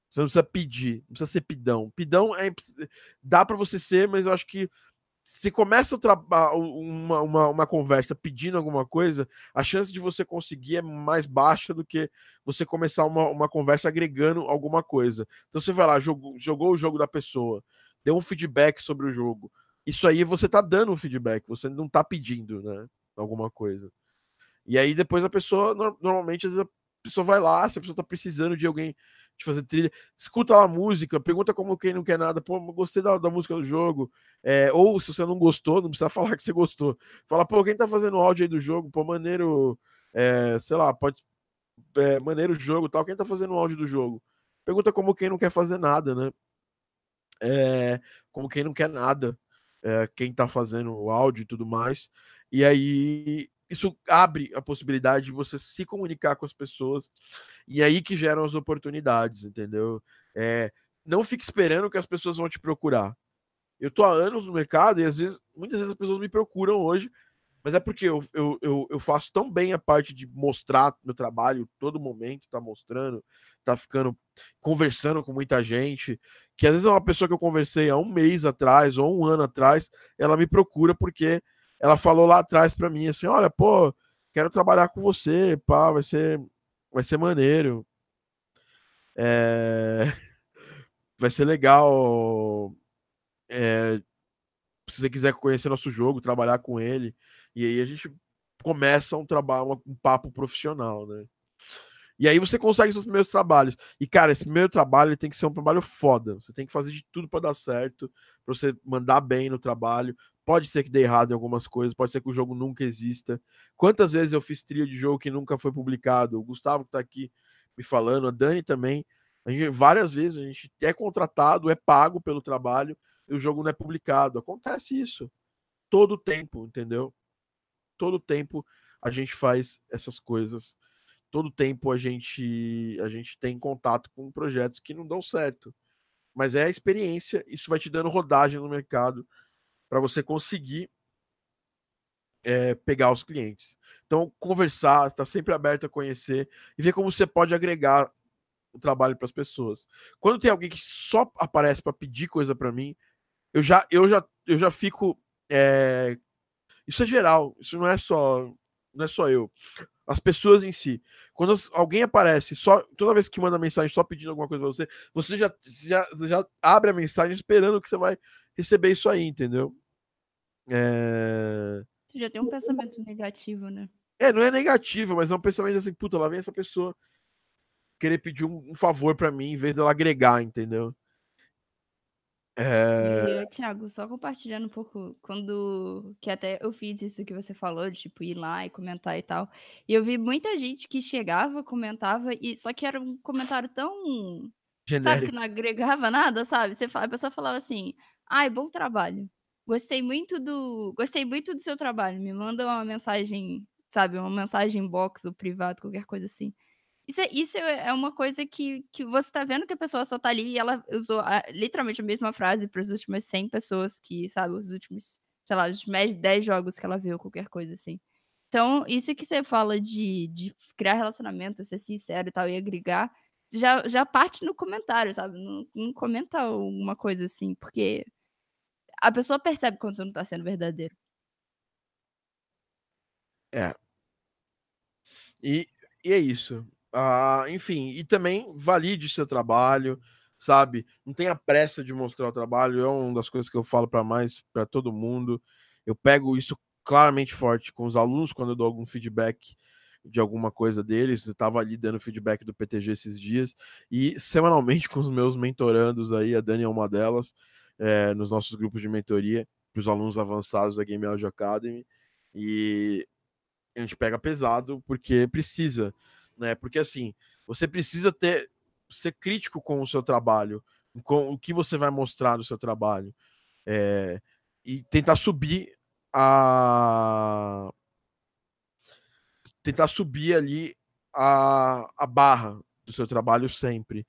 você não precisa pedir, não precisa ser pidão. Pidão é, dá para você ser, mas eu acho que se começa uma, uma, uma, conversa pedindo alguma coisa, a chance de você conseguir é mais baixa do que você começar uma, uma conversa agregando alguma coisa. Então você vai lá, jogou, jogou o jogo da pessoa, deu um feedback sobre o jogo. Isso aí você tá dando um feedback, você não tá pedindo, né? Alguma coisa. E aí depois a pessoa, normalmente, às vezes a pessoa vai lá, se a pessoa tá precisando de alguém de fazer trilha, escuta a música, pergunta como quem não quer nada, pô, gostei da, da música do jogo, é, ou se você não gostou, não precisa (laughs) falar que você gostou, fala, pô, quem tá fazendo áudio aí do jogo, pô, maneiro, é, sei lá, pode, é, maneiro o jogo tal, quem tá fazendo áudio do jogo? Pergunta como quem não quer fazer nada, né? É, como quem não quer nada, quem tá fazendo o áudio e tudo mais, e aí isso abre a possibilidade de você se comunicar com as pessoas e aí que geram as oportunidades, entendeu? É, não fique esperando que as pessoas vão te procurar. Eu tô há anos no mercado e às vezes, muitas vezes as pessoas me procuram hoje, mas é porque eu, eu, eu, eu faço tão bem a parte de mostrar meu trabalho todo momento, tá mostrando, tá ficando conversando com muita gente, que às vezes é uma pessoa que eu conversei há um mês atrás ou um ano atrás, ela me procura porque ela falou lá atrás para mim assim: olha, pô, quero trabalhar com você, pá, vai ser, vai ser maneiro. É... (laughs) Vai ser legal é... se você quiser conhecer nosso jogo, trabalhar com ele, e aí a gente começa um trabalho, um papo profissional, né? E aí você consegue seus primeiros trabalhos. E, cara, esse primeiro trabalho tem que ser um trabalho foda. Você tem que fazer de tudo para dar certo, para você mandar bem no trabalho. Pode ser que dê errado em algumas coisas, pode ser que o jogo nunca exista. Quantas vezes eu fiz trilha de jogo que nunca foi publicado? O Gustavo que tá aqui me falando, a Dani também. A gente, várias vezes a gente é contratado, é pago pelo trabalho e o jogo não é publicado. Acontece isso todo tempo, entendeu? Todo tempo a gente faz essas coisas todo tempo a gente a gente tem contato com projetos que não dão certo. Mas é a experiência, isso vai te dando rodagem no mercado para você conseguir é, pegar os clientes. Então, conversar, está sempre aberto a conhecer e ver como você pode agregar o trabalho para as pessoas. Quando tem alguém que só aparece para pedir coisa para mim, eu já, eu já, eu já fico. É... Isso é geral, isso não é só, não é só eu as pessoas em si. Quando alguém aparece só toda vez que manda mensagem só pedindo alguma coisa pra você, você já, já, já abre a mensagem esperando que você vai receber isso aí, entendeu? É... Você já tem um pensamento negativo, né? É, não é negativo, mas é um pensamento assim, puta, lá vem essa pessoa querer pedir um, um favor para mim em vez dela agregar, entendeu? É... E, Thiago, só compartilhando um pouco, quando. Que até eu fiz isso que você falou, de tipo, ir lá e comentar e tal. E eu vi muita gente que chegava, comentava, e só que era um comentário tão. Genérico. Sabe, que não agregava nada, sabe? Você, a pessoa falava assim: ai, bom trabalho. Gostei muito do. Gostei muito do seu trabalho. Me manda uma mensagem, sabe? Uma mensagem box ou privado, qualquer coisa assim. Isso é, isso é uma coisa que, que você tá vendo que a pessoa só tá ali e ela usou a, literalmente a mesma frase para as últimas 100 pessoas que, sabe, os últimos, sei lá, os mais 10 jogos que ela viu, qualquer coisa assim. Então, isso que você fala de, de criar relacionamento, ser sincero e tal, e agregar, já, já parte no comentário, sabe? Não, não comenta alguma coisa assim, porque a pessoa percebe quando você não tá sendo verdadeiro. É. E, e é isso. Ah, enfim, e também valide seu trabalho, sabe? Não tenha pressa de mostrar o trabalho, é uma das coisas que eu falo para mais para todo mundo. Eu pego isso claramente forte com os alunos quando eu dou algum feedback de alguma coisa deles. Eu estava ali dando feedback do PTG esses dias e semanalmente (laughs) com os meus mentorandos aí, a Dani é uma delas, é, nos nossos grupos de mentoria para os alunos avançados da Game Audio Academy e a gente pega pesado porque precisa né? Porque assim, você precisa ter ser crítico com o seu trabalho, com o que você vai mostrar no seu trabalho, é, e tentar subir a tentar subir ali a, a barra do seu trabalho sempre.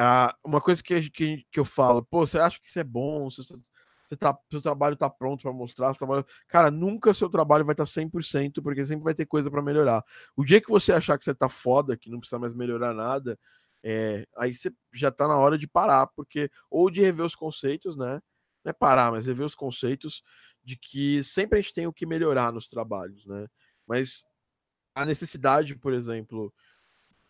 Ah, uma coisa que, que, que eu falo, pô, você acha que isso é bom? Você, você tá, seu trabalho tá pronto para mostrar, trabalho... cara, nunca seu trabalho vai estar tá 100%, porque sempre vai ter coisa para melhorar. O dia que você achar que você tá foda, que não precisa mais melhorar nada, é, aí você já tá na hora de parar, porque ou de rever os conceitos, né? Não é parar, mas rever os conceitos de que sempre a gente tem o que melhorar nos trabalhos, né? Mas a necessidade, por exemplo,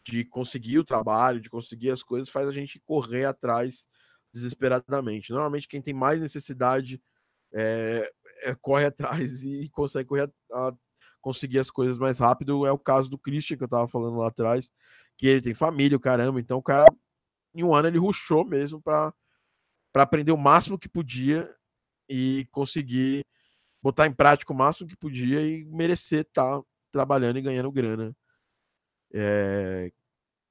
de conseguir o trabalho, de conseguir as coisas, faz a gente correr atrás desesperadamente. Normalmente, quem tem mais necessidade é, é, corre atrás e consegue correr a, a, conseguir as coisas mais rápido. É o caso do Christian, que eu tava falando lá atrás, que ele tem família, caramba. Então, o cara, em um ano, ele ruxou mesmo para aprender o máximo que podia e conseguir botar em prática o máximo que podia e merecer estar tá trabalhando e ganhando grana. É,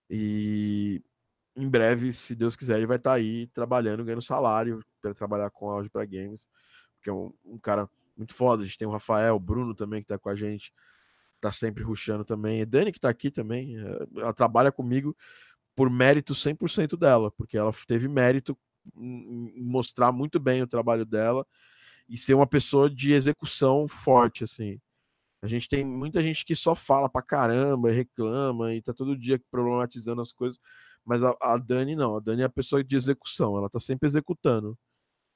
e em breve, se Deus quiser, ele vai estar tá aí trabalhando, ganhando salário para trabalhar com áudio para games, porque é um, um, cara muito foda. A gente tem o Rafael, o Bruno também, que está com a gente, tá sempre ruxando também. E Dani, que está aqui também, eh, ela trabalha comigo por mérito 100% dela, porque ela teve mérito em mostrar muito bem o trabalho dela e ser uma pessoa de execução forte, assim. A gente tem muita gente que só fala pra caramba, reclama e tá todo dia problematizando as coisas. Mas a, a, Dani não, a Dani é a pessoa de execução, ela tá sempre executando.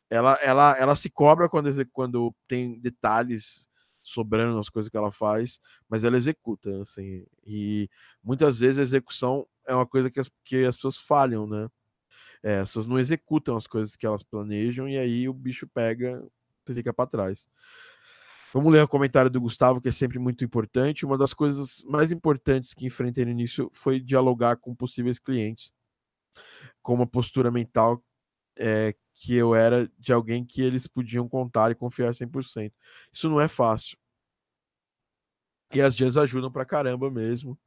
Ela, ela, ela se cobra quando, quando tem detalhes sobrando nas coisas que ela faz, mas ela executa, assim. E muitas vezes a execução é uma coisa que as, que as pessoas falham, né? É, as pessoas não executam as coisas que elas planejam e aí o bicho pega você fica para trás. Vamos ler o comentário do Gustavo, que é sempre muito importante. Uma das coisas mais importantes que enfrentei no início foi dialogar com possíveis clientes, com uma postura mental é, que eu era de alguém que eles podiam contar e confiar 100%. Isso não é fácil. E as dias ajudam pra caramba mesmo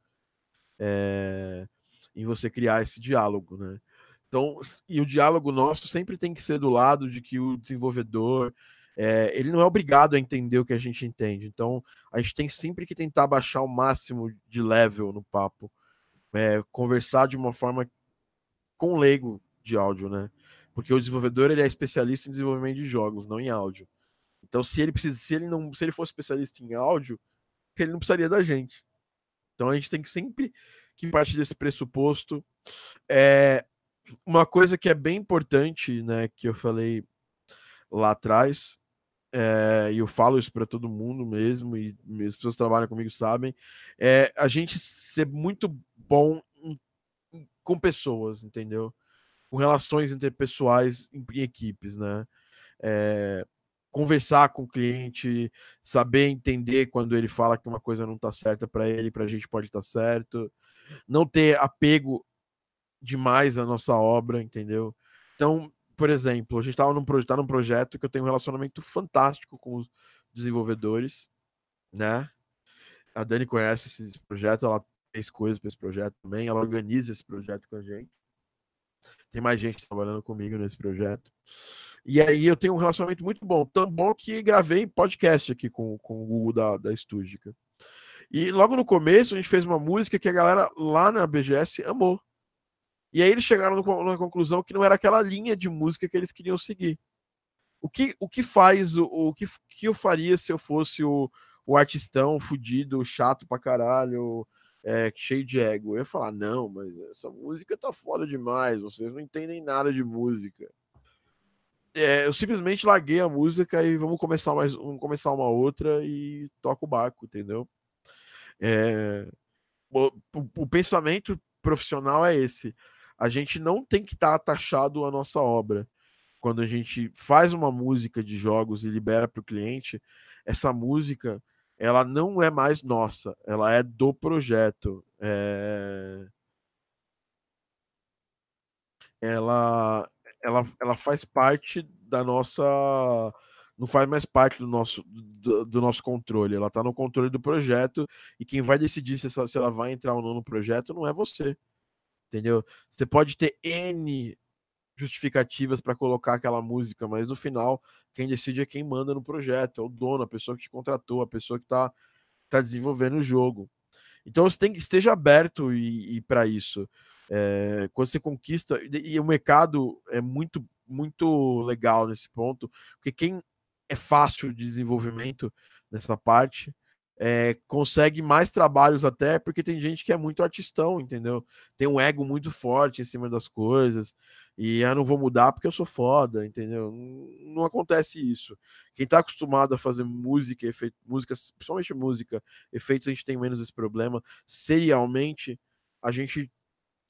é, em você criar esse diálogo, né? Então, e o diálogo nosso sempre tem que ser do lado de que o desenvolvedor é, ele não é obrigado a entender o que a gente entende. Então, a gente tem sempre que tentar baixar o máximo de level no papo, é, conversar de uma forma com leigo de áudio, né? Porque o desenvolvedor ele é especialista em desenvolvimento de jogos, não em áudio. Então, se ele precisa, se ele não, se ele fosse especialista em áudio, ele não precisaria da gente. Então, a gente tem que sempre que parte desse pressuposto. É uma coisa que é bem importante, né, que eu falei lá atrás, é, e eu falo isso para todo mundo mesmo, e as pessoas que trabalham comigo sabem, é a gente ser muito bom em, com pessoas, entendeu? Com relações interpessoais em, em equipes, né? É, conversar com o cliente, saber entender quando ele fala que uma coisa não está certa para ele, para a gente pode estar tá certo, não ter apego demais à nossa obra, entendeu? Então, por exemplo, a gente estava num, tá num projeto que eu tenho um relacionamento fantástico com os desenvolvedores, né? A Dani conhece esse projeto, ela fez coisas para esse projeto também, ela organiza esse projeto com a gente. Tem mais gente trabalhando comigo nesse projeto. E aí eu tenho um relacionamento muito bom, tão bom que gravei podcast aqui com, com o Google da, da Estúdica. E logo no começo a gente fez uma música que a galera lá na BGS amou. E aí eles chegaram na conclusão que não era aquela linha de música que eles queriam seguir. O que, o que faz, o, o que, que eu faria se eu fosse o, o artistão fudido, chato pra caralho, é, cheio de ego? Eu ia falar, não, mas essa música tá foda demais, vocês não entendem nada de música. É, eu simplesmente larguei a música e vamos começar mais, vamos começar uma outra e toco o barco, entendeu? É, o, o, pensamento profissional é esse a gente não tem que estar tá a nossa obra. Quando a gente faz uma música de jogos e libera para o cliente, essa música ela não é mais nossa, ela é do projeto. É... Ela, ela, ela faz parte da nossa. Não faz mais parte do nosso, do, do nosso controle, ela está no controle do projeto e quem vai decidir se, essa, se ela vai entrar ou não no projeto não é você entendeu? Você pode ter N justificativas para colocar aquela música, mas no final, quem decide é quem manda no projeto, é o dono, a pessoa que te contratou, a pessoa que está tá desenvolvendo o jogo. Então você tem que esteja aberto e, e para isso. É, quando você conquista e, e o mercado é muito muito legal nesse ponto, porque quem é fácil de desenvolvimento nessa parte é, consegue mais trabalhos até porque tem gente que é muito artistão, entendeu? Tem um ego muito forte em cima das coisas e eu ah, não vou mudar porque eu sou foda, entendeu? Não, não acontece isso. Quem tá acostumado a fazer música, efeito, músicas, principalmente música, efeitos, a gente tem menos esse problema. Serialmente, a gente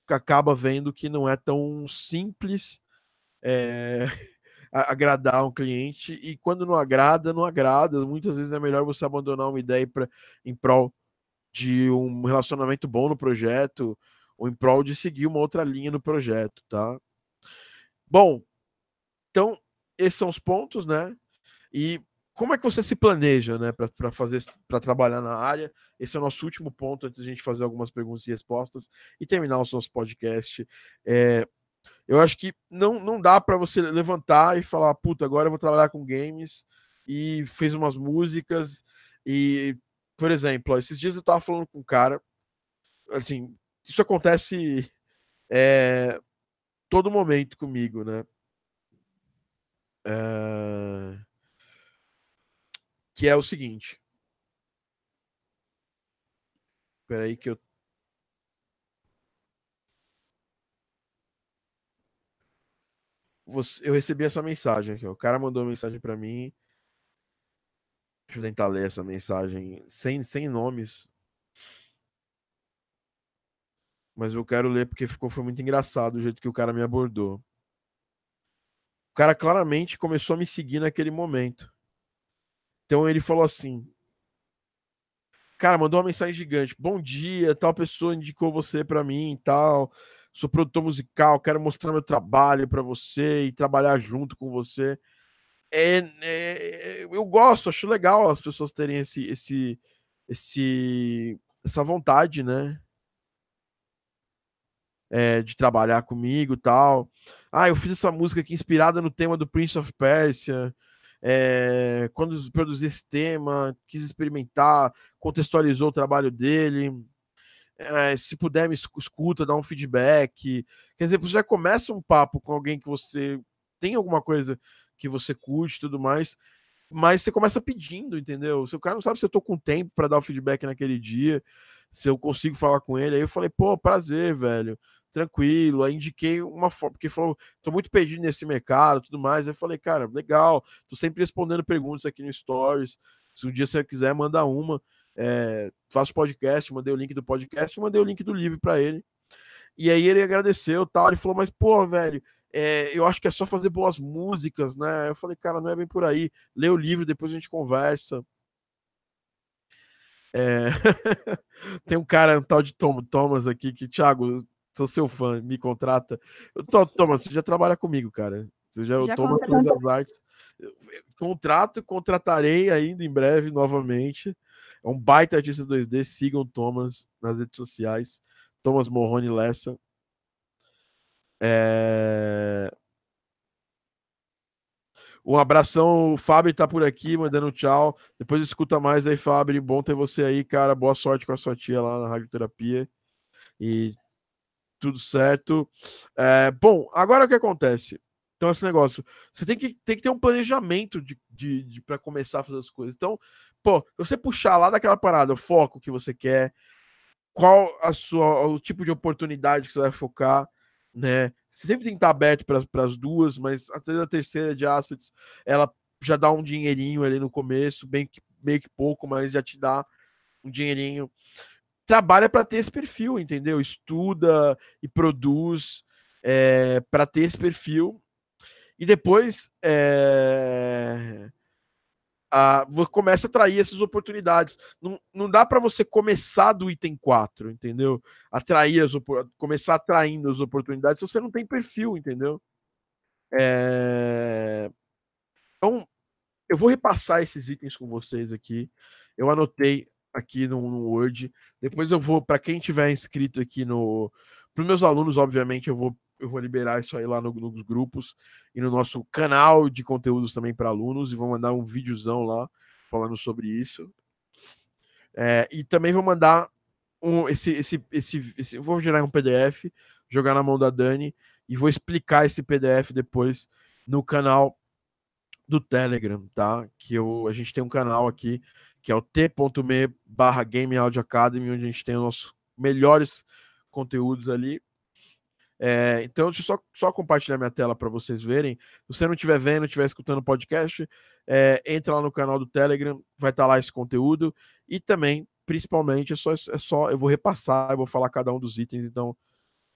acaba vendo que não é tão simples. É... (laughs) agradar um cliente e quando não agrada, não agrada. Muitas vezes é melhor você abandonar uma ideia pra, em prol de um relacionamento bom no projeto ou em prol de seguir uma outra linha no projeto, tá? Bom, então esses são os pontos, né? E como é que você se planeja, né, para fazer para trabalhar na área? Esse é o nosso último ponto antes de a gente fazer algumas perguntas e respostas e terminar o nosso podcast. É, eu acho que não, não dá para você levantar e falar, puta, agora eu vou trabalhar com games e fez umas músicas e, por exemplo, ó, esses dias eu tava falando com um cara, assim, isso acontece é, todo momento comigo, né? É... Que é o seguinte. Espera aí que eu você, eu recebi essa mensagem aqui. O cara mandou uma mensagem para mim. Deixa eu tentar ler essa mensagem sem, sem nomes. Mas eu quero ler porque ficou foi muito engraçado o jeito que o cara me abordou. O cara claramente começou a me seguir naquele momento. Então ele falou assim: Cara, mandou uma mensagem gigante. Bom dia, tal pessoa indicou você para mim e tal. Sou produtor musical, quero mostrar meu trabalho para você e trabalhar junto com você. É, é, eu gosto, acho legal as pessoas terem esse, esse, esse, essa vontade, né? É, de trabalhar comigo tal. Ah, eu fiz essa música aqui inspirada no tema do Prince of Persia. É, quando produzi esse tema, quis experimentar, contextualizou o trabalho dele. É, se puder, me escuta, dá um feedback. Quer dizer, você já começa um papo com alguém que você tem alguma coisa que você curte e tudo mais, mas você começa pedindo, entendeu? Se o cara não sabe se eu tô com tempo para dar o feedback naquele dia, se eu consigo falar com ele, aí eu falei, pô, prazer, velho tranquilo. Aí indiquei uma forma, porque falou, tô muito perdido nesse mercado tudo mais. Aí eu falei, cara, legal, tô sempre respondendo perguntas aqui no Stories. Se um dia você quiser, manda uma. É, faço podcast, mandei o link do podcast, mandei o link do livro para ele. E aí ele agradeceu tal. Ele falou, mas, pô, velho, é, eu acho que é só fazer boas músicas, né? Eu falei, cara, não é bem por aí. Lê o livro, depois a gente conversa. É... (laughs) Tem um cara, um tal de Tom, Thomas aqui, que, Thiago, sou seu fã, me contrata. Tô, Thomas, você já trabalha comigo, cara. Você já, já Thomas das Artes. Contrato, contratarei ainda em breve novamente. É um baita artista 2D. Sigam o Thomas nas redes sociais. Thomas Morrone Lessa. É... Um abração, o Fábio tá por aqui, mandando tchau. Depois escuta mais aí, Fábio. Bom ter você aí, cara. Boa sorte com a sua tia lá na radioterapia. E tudo certo. É, bom, agora o que acontece? Então, esse negócio, você tem que, tem que ter um planejamento de, de, de para começar a fazer as coisas. Então, pô, você puxar lá daquela parada, o foco que você quer, qual a sua, o tipo de oportunidade que você vai focar, né? Você sempre tem que estar aberto para as duas, mas até a terceira de assets, ela já dá um dinheirinho ali no começo, bem que, meio que pouco, mas já te dá um dinheirinho trabalha para ter esse perfil, entendeu? Estuda e produz é, para ter esse perfil. E depois é, a, começa a atrair essas oportunidades. Não, não dá para você começar do item 4, entendeu? Atrair as começar atraindo as oportunidades se você não tem perfil, entendeu? É... Então, eu vou repassar esses itens com vocês aqui. Eu anotei aqui no, no Word. Depois eu vou, para quem tiver inscrito aqui no. Para meus alunos, obviamente, eu vou, eu vou liberar isso aí lá no, nos grupos e no nosso canal de conteúdos também para alunos. E vou mandar um videozão lá falando sobre isso. É, e também vou mandar um, esse, esse, esse, esse. Vou gerar um PDF, jogar na mão da Dani e vou explicar esse PDF depois no canal do Telegram, tá? Que eu, a gente tem um canal aqui que é o t.me barra onde a gente tem os nossos melhores conteúdos ali. É, então, deixa eu só, só compartilhar minha tela para vocês verem. Se você não estiver vendo, estiver escutando o podcast, é, entra lá no canal do Telegram, vai estar tá lá esse conteúdo. E também, principalmente, é só, é só eu vou repassar, eu vou falar cada um dos itens, então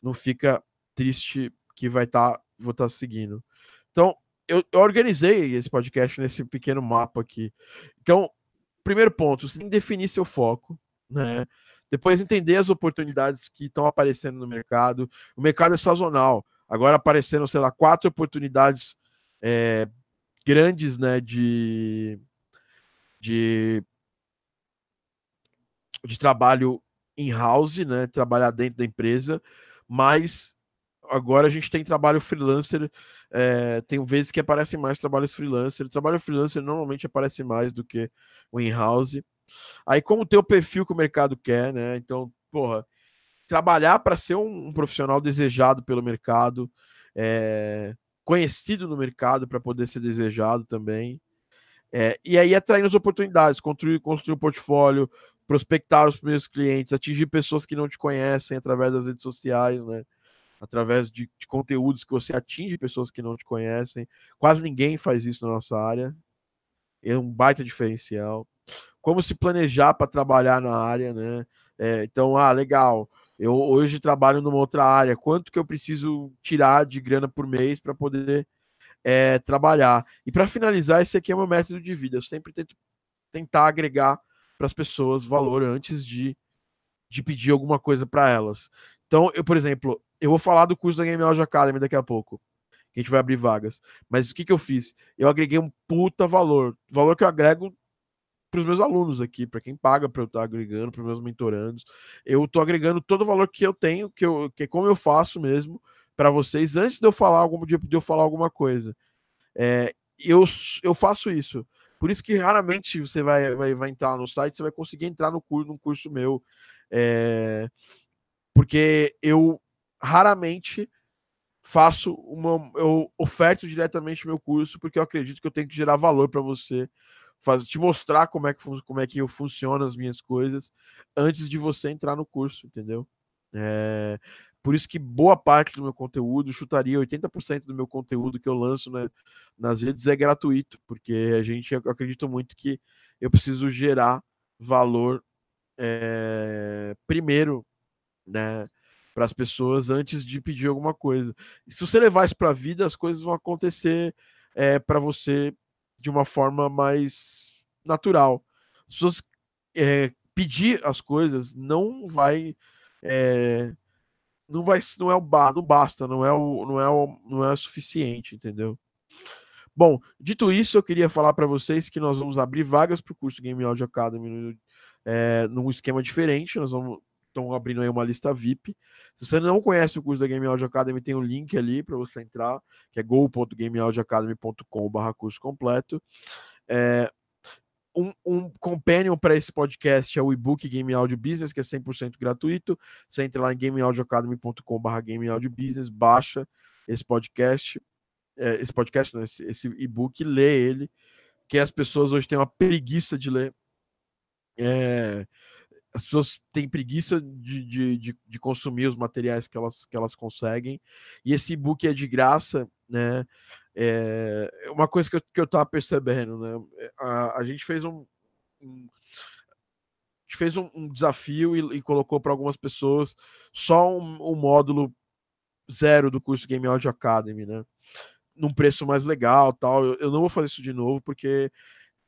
não fica triste que vai estar, tá, vou estar tá seguindo. Então, eu, eu organizei esse podcast nesse pequeno mapa aqui. Então, primeiro ponto, você tem que definir seu foco, né? Depois entender as oportunidades que estão aparecendo no mercado. O mercado é sazonal. Agora apareceram, sei lá, quatro oportunidades é, grandes, né, de, de, de trabalho in-house, né, trabalhar dentro da empresa, mas agora a gente tem trabalho freelancer, é, tem vezes que aparecem mais trabalhos freelancer. O trabalho freelancer normalmente aparece mais do que o in-house. Aí, como ter o perfil que o mercado quer, né? Então, porra, trabalhar para ser um, um, profissional desejado pelo mercado, é, conhecido no mercado para poder ser desejado também. É, e aí atraindo as oportunidades, construir, construir um portfólio, prospectar os primeiros clientes, atingir pessoas que não te conhecem através das redes sociais, né? através de, de, conteúdos que você atinge pessoas que não te conhecem. Quase ninguém faz isso na nossa área. É um baita diferencial. Como se planejar para trabalhar na área, né? É, então, ah, legal. Eu hoje trabalho numa outra área. Quanto que eu preciso tirar de grana por mês para poder é, trabalhar? E para finalizar, esse aqui é o meu método de vida. Eu sempre tento tentar agregar para as pessoas valor antes de, de pedir alguma coisa para elas. Então, eu, por exemplo, eu vou falar do curso da Game Audio Academy daqui a pouco. Que a gente vai abrir vagas. Mas o que, que eu fiz? Eu agreguei um puta valor. Valor que eu agrego para os meus alunos aqui, para quem paga para eu estar tá agregando, para os meus mentorandos. Eu estou agregando todo o valor que eu tenho, que, eu, que é como eu faço mesmo para vocês, antes de eu falar algum de eu falar alguma coisa. É, eu, eu faço isso. Por isso que raramente você vai, vai, vai entrar no site, você vai conseguir entrar no curso, num curso meu. É, porque eu raramente faço uma. Eu oferto diretamente meu curso, porque eu acredito que eu tenho que gerar valor para você te mostrar como é que como é que eu funciono as minhas coisas antes de você entrar no curso, entendeu? É, por isso que boa parte do meu conteúdo, chutaria 80% do meu conteúdo que eu lanço né, nas redes é gratuito, porque a gente eu acredito muito que eu preciso gerar valor é, primeiro, né, para as pessoas antes de pedir alguma coisa. E se você levar isso para a vida, as coisas vão acontecer é, para você de uma forma mais natural. As pessoas é, pedir as coisas não vai é, não vai não é o não basta não é o não é o não é o suficiente entendeu bom dito isso eu queria falar para vocês que nós vamos abrir vagas para o curso Game Audio Academy é, num esquema diferente nós vamos estão abrindo aí uma lista VIP. Se você não conhece o curso da Game Audio Academy, tem um link ali para você entrar, que é go.gameaudioacademy.com.br curso completo. É, um, um companion para esse podcast é o e-book Game Audio Business, que é 100% gratuito. Você entra lá em gameaudioacademy.com.br Game Audio Business, baixa esse podcast, é, esse podcast, não, esse, esse e-book, lê ele, que as pessoas hoje têm uma preguiça de ler. É, as pessoas têm preguiça de, de, de, de, consumir os materiais que elas, que elas conseguem, e esse e-book é de graça, né? É uma coisa que eu, que eu tava percebendo, né? A, a gente fez um, um fez um, um desafio e, e colocou para algumas pessoas só um, um, módulo zero do curso Game Audio Academy, né? Num preço mais legal, tal. Eu, eu não vou fazer isso de novo porque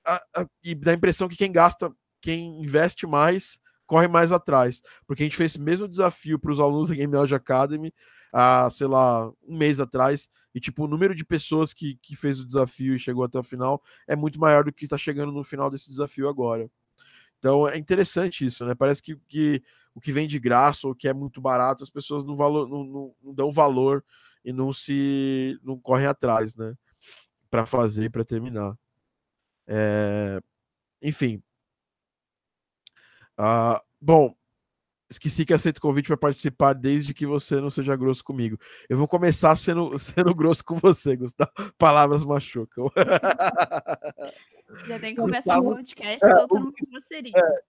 a, a, e dá a impressão que quem gasta, quem investe mais corre mais atrás. Porque a gente fez esse mesmo desafio para os alunos da Game Audio Academy há, sei lá, um mês atrás. E, tipo, o número de pessoas que, que fez o desafio e chegou até o final é muito maior do que está chegando no final desse desafio agora. Então é interessante isso, né? Parece que, que o que vem de graça ou que é muito barato, as pessoas não, valor, não, não, não dão valor e não se não correm atrás, né? Para fazer, para terminar. É... Enfim, ah, bom, esqueci que aceito o convite para participar desde que você não seja grosso comigo. Eu vou começar sendo, (laughs) sendo grosso com você, Gustavo. Palavras machucam. Já tem que começar o podcast é, soltando uma grosseria. É,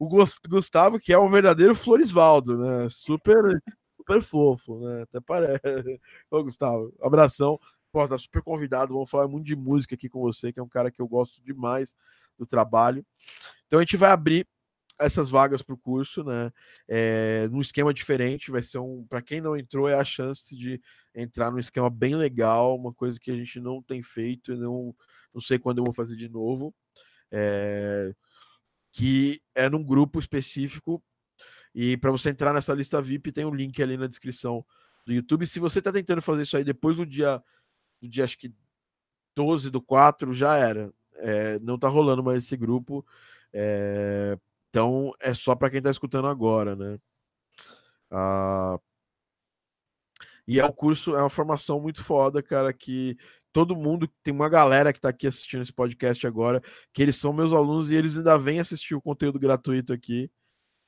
o Gustavo, que é um verdadeiro Florisvaldo, né? Super, super fofo, né? Até parece. (laughs) Ô, Gustavo, abração. Pô, tá super convidado. Vamos falar muito de música aqui com você, que é um cara que eu gosto demais do trabalho. Então a gente vai abrir essas vagas para o curso, né? É, num esquema diferente, vai ser um. Para quem não entrou, é a chance de entrar num esquema bem legal, uma coisa que a gente não tem feito e não, não sei quando eu vou fazer de novo. É, que é num grupo específico. E para você entrar nessa lista VIP, tem um link ali na descrição do YouTube. Se você está tentando fazer isso aí depois do dia, do dia acho que 12 do 4, já era. É, não tá rolando mais esse grupo. É, então é só para quem está escutando agora, né? Ah, e é um curso, é uma formação muito foda, cara, que todo mundo, tem uma galera que está aqui assistindo esse podcast agora, que eles são meus alunos e eles ainda vêm assistir o conteúdo gratuito aqui.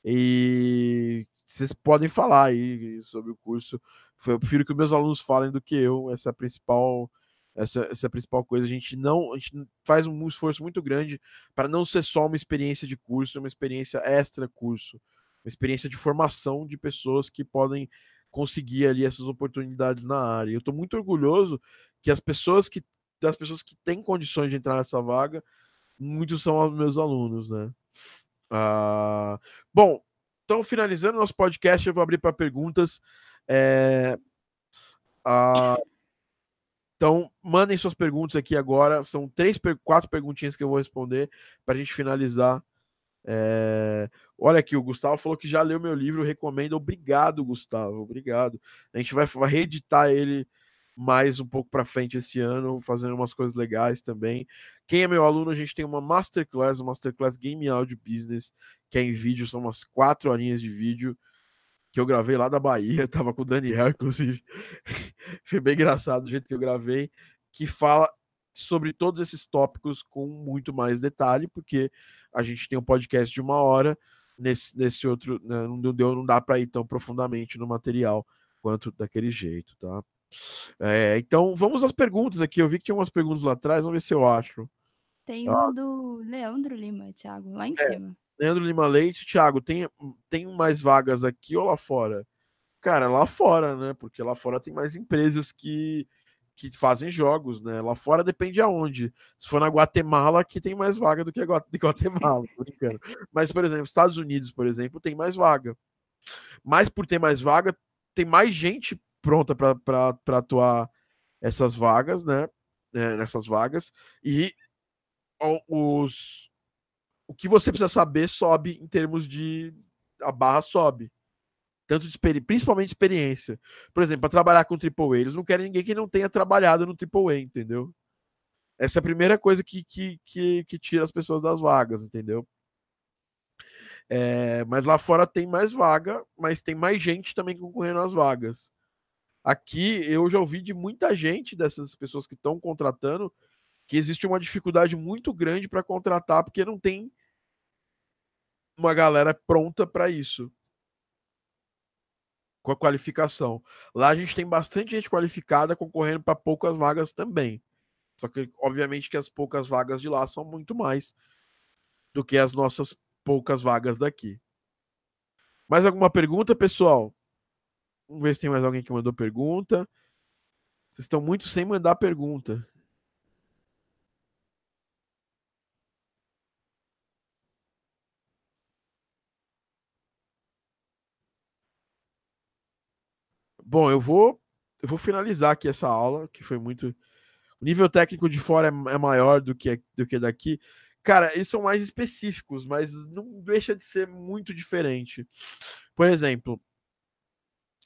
E vocês podem falar aí sobre o curso. Eu prefiro que meus alunos falem do que eu, essa é a principal essa, essa é a principal coisa. A gente não a gente faz um esforço muito grande para não ser só uma experiência de curso, uma experiência extra curso, uma experiência de formação de pessoas que podem conseguir ali essas oportunidades na área. Eu estou muito orgulhoso que as pessoas que das pessoas que têm condições de entrar nessa vaga, muitos são meus alunos, né? Ah, bom, então finalizando nosso podcast, eu vou abrir para perguntas. É, ah, Então, mandem suas perguntas aqui agora. São três, quatro perguntinhas que eu vou responder para a gente finalizar. É... Olha aqui, o Gustavo falou que já leu meu livro, recomendo. Obrigado, Gustavo. Obrigado. A gente vai, reeditar ele mais um pouco para frente esse ano, fazendo umas coisas legais também. Quem é meu aluno, a gente tem uma masterclass, uma masterclass Game Audio Business, que é em vídeo, são umas quatro horinhas de vídeo que eu gravei lá da Bahia, (laughs) tava com o Daniel, inclusive. (laughs) Foi bem engraçado o jeito que eu gravei, que fala sobre todos esses tópicos com muito mais detalhe, porque a gente tem um podcast de uma hora, nesse, nesse outro, né, não deu, não dá para ir tão profundamente no material quanto daquele jeito, tá? É, então, vamos às perguntas aqui. Eu vi que tinha umas perguntas lá atrás, vamos ver se eu acho. Tem ah. uma do Leandro Lima, Thiago, lá em é, cima. Leandro Lima Leite, Thiago, tem, tem mais vagas aqui ou lá fora? Cara, lá fora, né? Porque lá fora tem mais empresas que, que fazem jogos, né? Lá fora depende aonde. Se for na Guatemala, aqui tem mais vaga do que a Guatemala, brincando. Mas, por exemplo, Estados Unidos, por exemplo, tem mais vaga. Mas por ter mais vaga, tem mais gente pronta para atuar essas vagas, né? É, nessas vagas. E os, o que você precisa saber sobe em termos de. A barra sobe. Tanto de principalmente experiência. Por exemplo, para trabalhar com AAA, eles não querem ninguém que não tenha trabalhado no AAA, entendeu? Essa é a primeira coisa que, que, que, que tira as pessoas das vagas, entendeu? É, mas lá fora tem mais vaga, mas tem mais gente também concorrendo às vagas. Aqui eu já ouvi de muita gente dessas pessoas que estão contratando que existe uma dificuldade muito grande para contratar porque não tem uma galera pronta para isso. Com a qualificação. Lá a gente tem bastante gente qualificada concorrendo para poucas vagas também. Só que, obviamente, que as poucas vagas de lá são muito mais do que as nossas poucas vagas daqui. Mais alguma pergunta, pessoal? Vamos ver se tem mais alguém que mandou pergunta. Vocês estão muito sem mandar pergunta. Bom, eu vou eu vou finalizar aqui essa aula, que foi muito. O nível técnico de fora é, é maior do que, do que daqui. Cara, eles são mais específicos, mas não deixa de ser muito diferente. Por exemplo,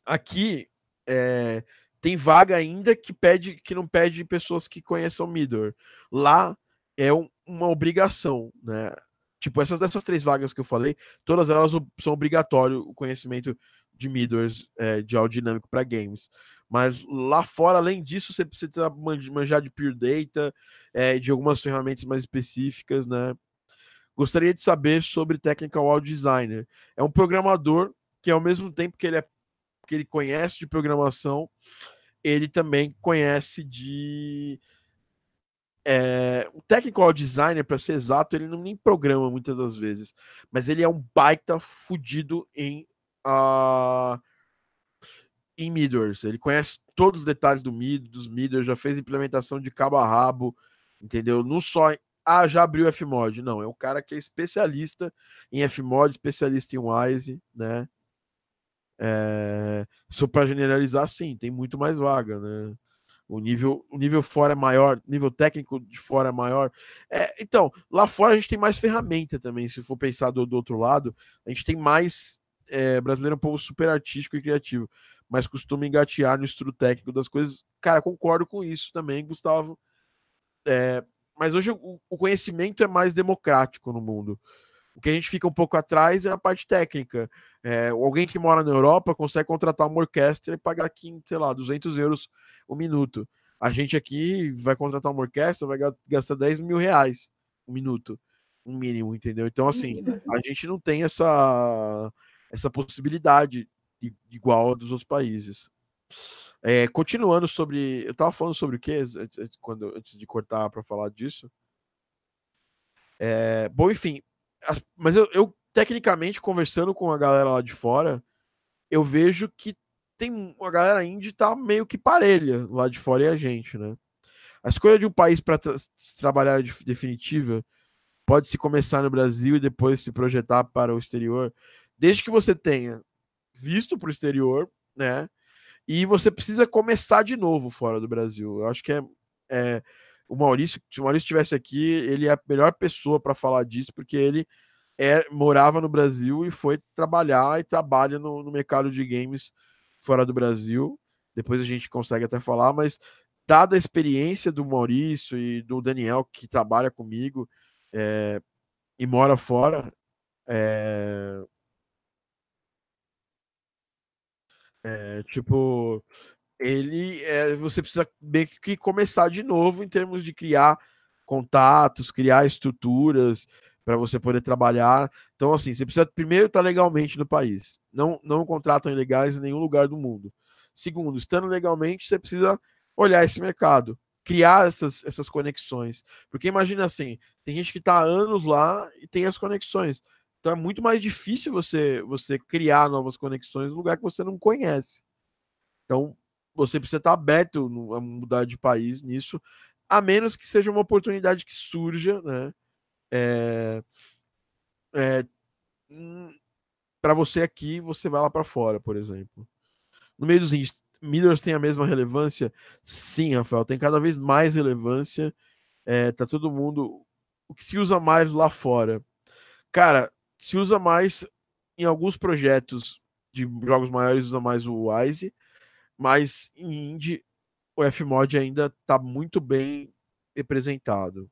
aqui é, tem vaga ainda que pede que não pede pessoas que conheçam Midor. Lá é um, uma obrigação, né? Tipo, essas dessas três vagas que eu falei, todas elas são obrigatório o conhecimento de Midors é, de áudio dinâmico para games. Mas lá fora, além disso, você precisa manjar de Pure Data, é, de algumas ferramentas mais específicas, né? Gostaria de saber sobre Technical Audio Designer. É um programador que, ao mesmo tempo que ele é que ele conhece de programação, ele também conhece de. É, o technical designer, para ser exato, ele não nem programa muitas das vezes, mas ele é um baita fudido em, uh, em Midors. Ele conhece todos os detalhes do Mid, dos Midors, já fez implementação de cabo a rabo, entendeu? Não só. Ah, já abriu Fmod. Não, é um cara que é especialista em Fmod, especialista em Wise, né? É, só para generalizar, sim, tem muito mais vaga, né? O nível, o nível fora é maior, nível técnico de fora é maior. É, então, lá fora a gente tem mais ferramenta também. Se for pensar do, do outro lado, a gente tem mais. É, brasileiro é um povo super artístico e criativo, mas costuma engatear no estudo técnico das coisas. Cara, concordo com isso também, Gustavo. É, mas hoje o, o conhecimento é mais democrático no mundo. O que a gente fica um pouco atrás é a parte técnica. É, alguém que mora na Europa consegue contratar uma orquestra e pagar aqui, sei lá, 200 euros o minuto. A gente aqui vai contratar uma orquestra, vai gastar 10 mil reais um minuto, um mínimo, entendeu? Então, assim, a gente não tem essa, essa possibilidade igual a dos outros países. É, continuando sobre. Eu tava falando sobre o que quando, antes de cortar para falar disso. É, bom, enfim, mas eu, eu, tecnicamente, conversando com a galera lá de fora, eu vejo que tem a galera indie tá meio que parelha lá de fora e a gente, né? A escolha de um país para tra trabalhar de definitiva pode se começar no Brasil e depois se projetar para o exterior, desde que você tenha visto para o exterior, né? e você precisa começar de novo fora do Brasil. Eu acho que é, é o Maurício, se o Maurício estivesse aqui, ele é a melhor pessoa para falar disso, porque ele é, morava no Brasil e foi trabalhar e trabalha no, no, mercado de games fora do Brasil. Depois a gente consegue até falar, mas dada a experiência do Maurício e do Daniel, que trabalha comigo é, e mora fora, é, é, tipo, ele é, você precisa meio que começar de novo em termos de criar contatos, criar estruturas para você poder trabalhar. Então, assim, você precisa primeiro estar legalmente no país. Não, não contratam ilegais em nenhum lugar do mundo. Segundo, estando legalmente, você precisa olhar esse mercado, criar essas, essas conexões. Porque imagina assim, tem gente que está anos lá e tem as conexões. Então é muito mais difícil você, você criar novas conexões no lugar que você não conhece. Então, você precisa estar aberto a mudar de país nisso, a menos que seja uma oportunidade que surja, né? É, é, hum, para você aqui, você vai lá para fora, por exemplo. No meio dos índices, Middles tem a mesma relevância? Sim, Rafael, tem cada vez mais relevância. É, tá todo mundo. O que se usa mais lá fora? Cara, se usa mais em alguns projetos de jogos maiores, usa mais o Wise mas em Indie o Fmod ainda está muito bem representado.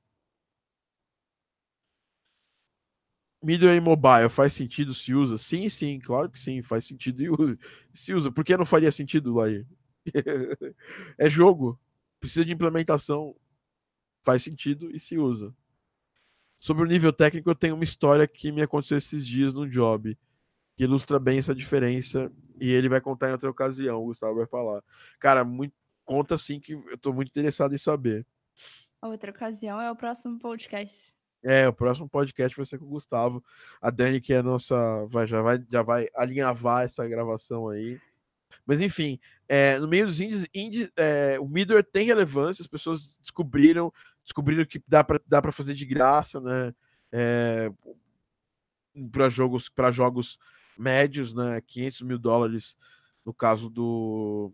Middleware Mobile faz sentido se usa? Sim, sim, claro que sim, faz sentido e usa. Se usa. Por que não faria sentido aí? (laughs) é jogo, precisa de implementação, faz sentido e se usa. Sobre o nível técnico, eu tenho uma história que me aconteceu esses dias no job que ilustra bem essa diferença e ele vai contar em outra ocasião, o Gustavo vai falar. Cara, muito, conta sim que eu tô muito interessado em saber. A outra ocasião é o próximo podcast. É, o próximo podcast vai ser com o Gustavo. A Dani, que é a nossa. Vai, já, vai, já vai alinhavar essa gravação aí. Mas enfim, é, no meio dos índices, índice, é, o Midway tem relevância, as pessoas descobriram, descobriram que dá para dá fazer de graça, né? É, para jogos, para jogos médios, né? 500 mil dólares no caso do,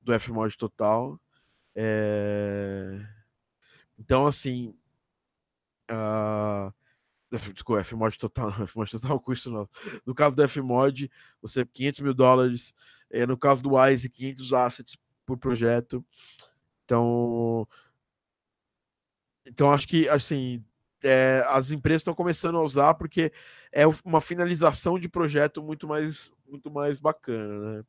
do Fmod total. É... Então, assim. Uh... Desculpa, Fmod total, não, (laughs) Fmod total é custo não. No caso do Fmod, você 500 mil dólares. É, no caso do Wise, 500 assets por projeto. Então, então acho que assim é, as empresas estão começando a usar porque é uma finalização de projeto muito mais, muito mais bacana, né?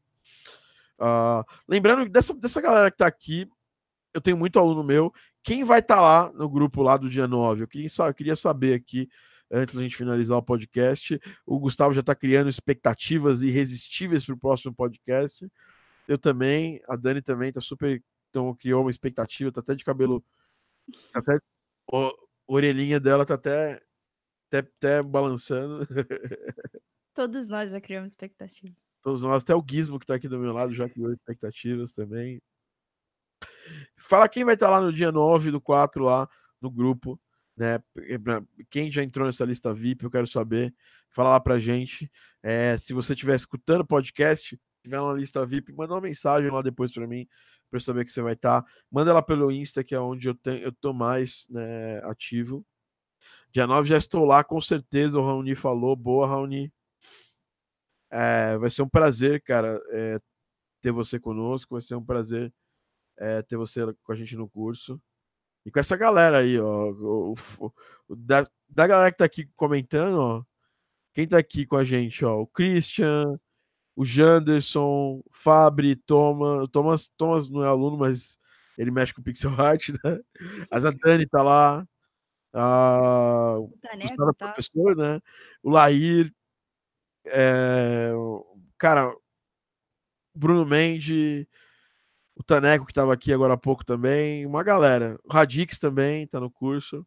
Uh, lembrando dessa, dessa galera que está aqui, eu tenho muito aluno meu. Quem vai estar tá lá no grupo lá do dia 9? Eu queria, eu queria saber aqui, antes da gente finalizar o podcast. O Gustavo já está criando expectativas irresistíveis para o próximo podcast. Eu também, a Dani também está super. Então, criou uma expectativa, está até de cabelo. Tá até, orelhinha dela tá até, até, até balançando. Todos nós já criamos expectativa. Todos nós, até o Gizmo que tá aqui do meu lado já criou expectativas também. Fala quem vai estar tá lá no dia 9 do 4 lá no grupo, né? Quem já entrou nessa lista VIP, eu quero saber. Fala lá pra gente. É, se você estiver escutando o podcast, tiver na lista VIP, manda uma mensagem lá depois para mim para eu saber que você vai estar. Tá. Manda lá pelo Insta, que é onde eu, tenho, eu tô mais né, ativo. Dia 9 já estou lá, com certeza. O Raoni falou. Boa, Raoni. É, vai ser um prazer, cara, é, ter você conosco. Vai ser um prazer é, ter você com a gente no curso. E com essa galera aí, ó. O, o, o, da, da galera que tá aqui comentando, ó. Quem tá aqui com a gente, ó? O Christian, o Janderson, Fabri, Thomas, Thomas, Thomas não é aluno, mas ele mexe com pixel art, né? A Dani tá lá, a, o Taneco, tá. professor, né? O Lair, é, cara, Bruno Mendes, o Taneco que estava aqui agora há pouco também, uma galera. O Radix também tá no curso.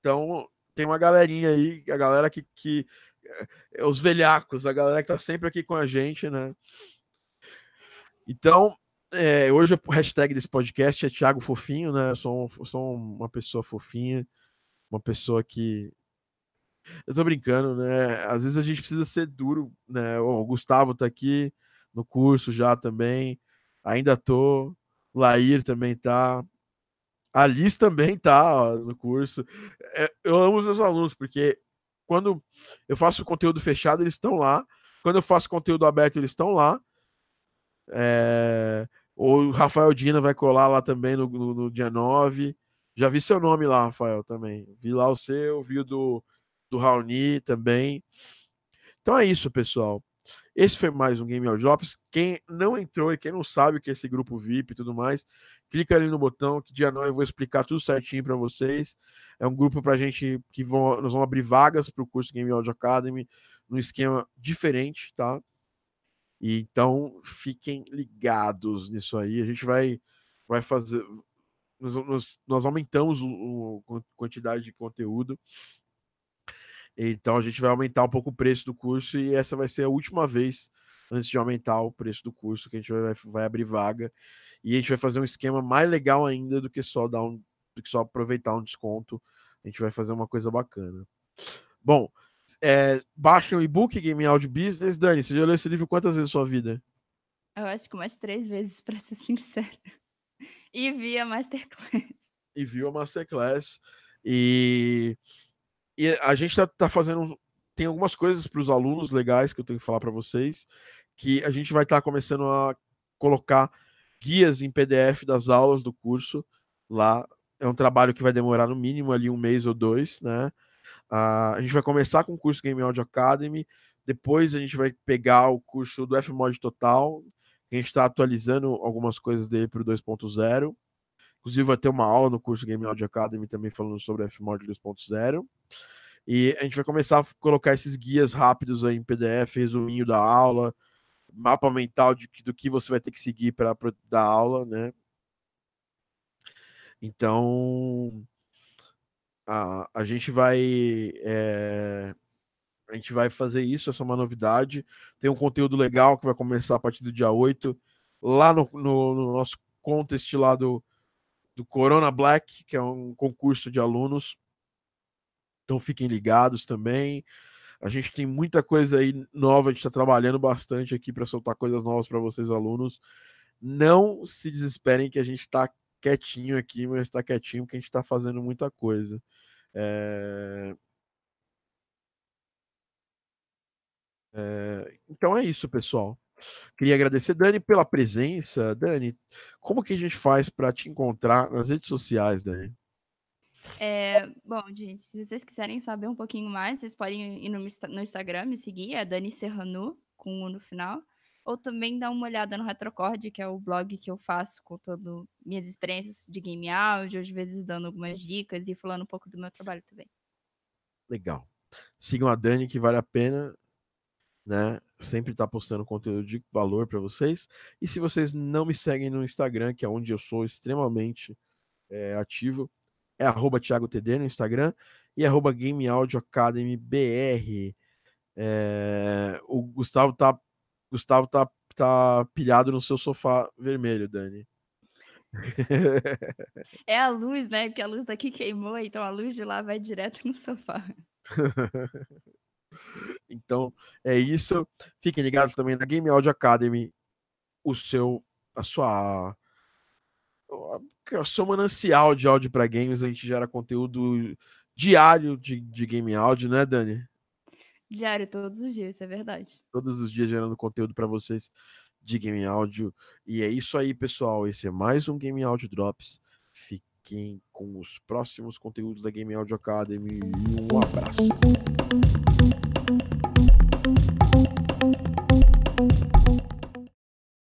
Então, tem uma galerinha aí, a galera que, que é, os velhacos, a galera que tá sempre aqui com a gente, né? Então, é, hoje o hashtag desse podcast é Thiago Fofinho, né? Eu sou, um, sou uma pessoa fofinha, uma pessoa que. Eu tô brincando, né? Às vezes a gente precisa ser duro, né? O Gustavo tá aqui, no curso já também. Ainda tô. Lair também tá. A Liz também tá ó, no curso. É, eu amo os meus alunos, porque quando eu faço conteúdo fechado, eles estão lá. Quando eu faço conteúdo aberto, eles estão lá. É... O Rafael Dina vai colar lá também no, no, no, dia 9. Já vi seu nome lá, Rafael, também. Vi lá o seu, vi o do, do Raoni também. Então é isso, pessoal. Esse foi mais um Game Audio Drops. Quem não entrou e quem não sabe o que é esse grupo VIP e tudo mais, clica ali no botão que dia 9 eu vou explicar tudo certinho para vocês. É um grupo para gente que vão, nós vamos abrir vagas para o curso Game Audio Academy num esquema diferente, tá? E então fiquem ligados nisso aí. A gente vai, vai fazer. Nós, nós, nós aumentamos a quantidade de conteúdo. Então a gente vai aumentar um pouco o preço do curso e essa vai ser a última vez antes de aumentar o preço do curso que a gente vai, vai abrir vaga e a gente vai fazer um esquema mais legal ainda do que só dar um, do que só aproveitar um desconto. A gente vai fazer uma coisa bacana. Bom, é, baixa o e-book Game Audio Business. Dani, você já leu esse livro quantas vezes na sua vida? Eu acho que umas três vezes, para ser (laughs) sincera. E vi a Masterclass. E viu a Masterclass. E, e a gente tá, tá fazendo. Tem algumas coisas para os alunos legais que eu tenho que falar para vocês. Que a gente vai estar tá começando a colocar guias em PDF das aulas do curso lá. É um trabalho que vai demorar no mínimo ali um mês ou dois, né? Uh, a gente vai começar com o curso Game Audio Academy, depois a gente vai pegar o curso do Fmod Total, a gente está atualizando algumas coisas dele para o 2.0. Inclusive, vai ter uma aula no curso Game Audio Academy também falando sobre Fmod 2.0. E a gente vai começar a colocar esses guias rápidos aí em PDF, resuminho da aula, mapa mental de, do que você vai ter que seguir para dar aula, né? Então, a, a gente vai. É, a gente vai fazer isso, essa é uma novidade. Tem um conteúdo legal que vai começar a partir do dia 8, lá no, no, no nosso contest lá do, do Corona Black, que é um concurso de alunos. Então fiquem ligados também. A gente tem muita coisa aí nova, a gente está trabalhando bastante aqui para soltar coisas novas para vocês, alunos. Não se desesperem que a gente está quietinho aqui, mas está quietinho porque a gente está fazendo muita coisa. É... É... Então é isso, pessoal. Queria agradecer, Dani, pela presença. Dani, como que a gente faz para te encontrar nas redes sociais, Dani? É, bom, gente, se vocês quiserem saber um pouquinho mais, vocês podem ir no, no Instagram me seguir, é Dani Serrano, com um no final ou também dar uma olhada no Retrocord, que é o blog que eu faço contando minhas experiências de game áudio, às vezes dando algumas dicas e falando um pouco do meu trabalho também. Legal. Sigam a Dani, que vale a pena, né? Sempre tá postando conteúdo de valor para vocês. E se vocês não me seguem no Instagram, que é onde eu sou extremamente é, ativo, é arroba ThiagoTD no Instagram e arroba Game Audio Academy BR. É, o Gustavo tá Gustavo tá, tá pilhado no seu sofá vermelho, Dani. (laughs) É a luz, né? Porque a luz daqui queimou, então a luz de lá vai direto no sofá. (laughs) então, é isso. Fiquem ligados também na Game Audio Academy, o seu, a sua, o seu manancial de áudio para games. A gente gera conteúdo diário de, de game áudio, né, Dani? Diário, todos os dias, isso é verdade. Todos os dias gerando conteúdo para vocês de Game Áudio. E é isso aí, pessoal. Esse é mais um Game Áudio Drops. Fiquem com os próximos conteúdos da Game Audio Academy. Um abraço.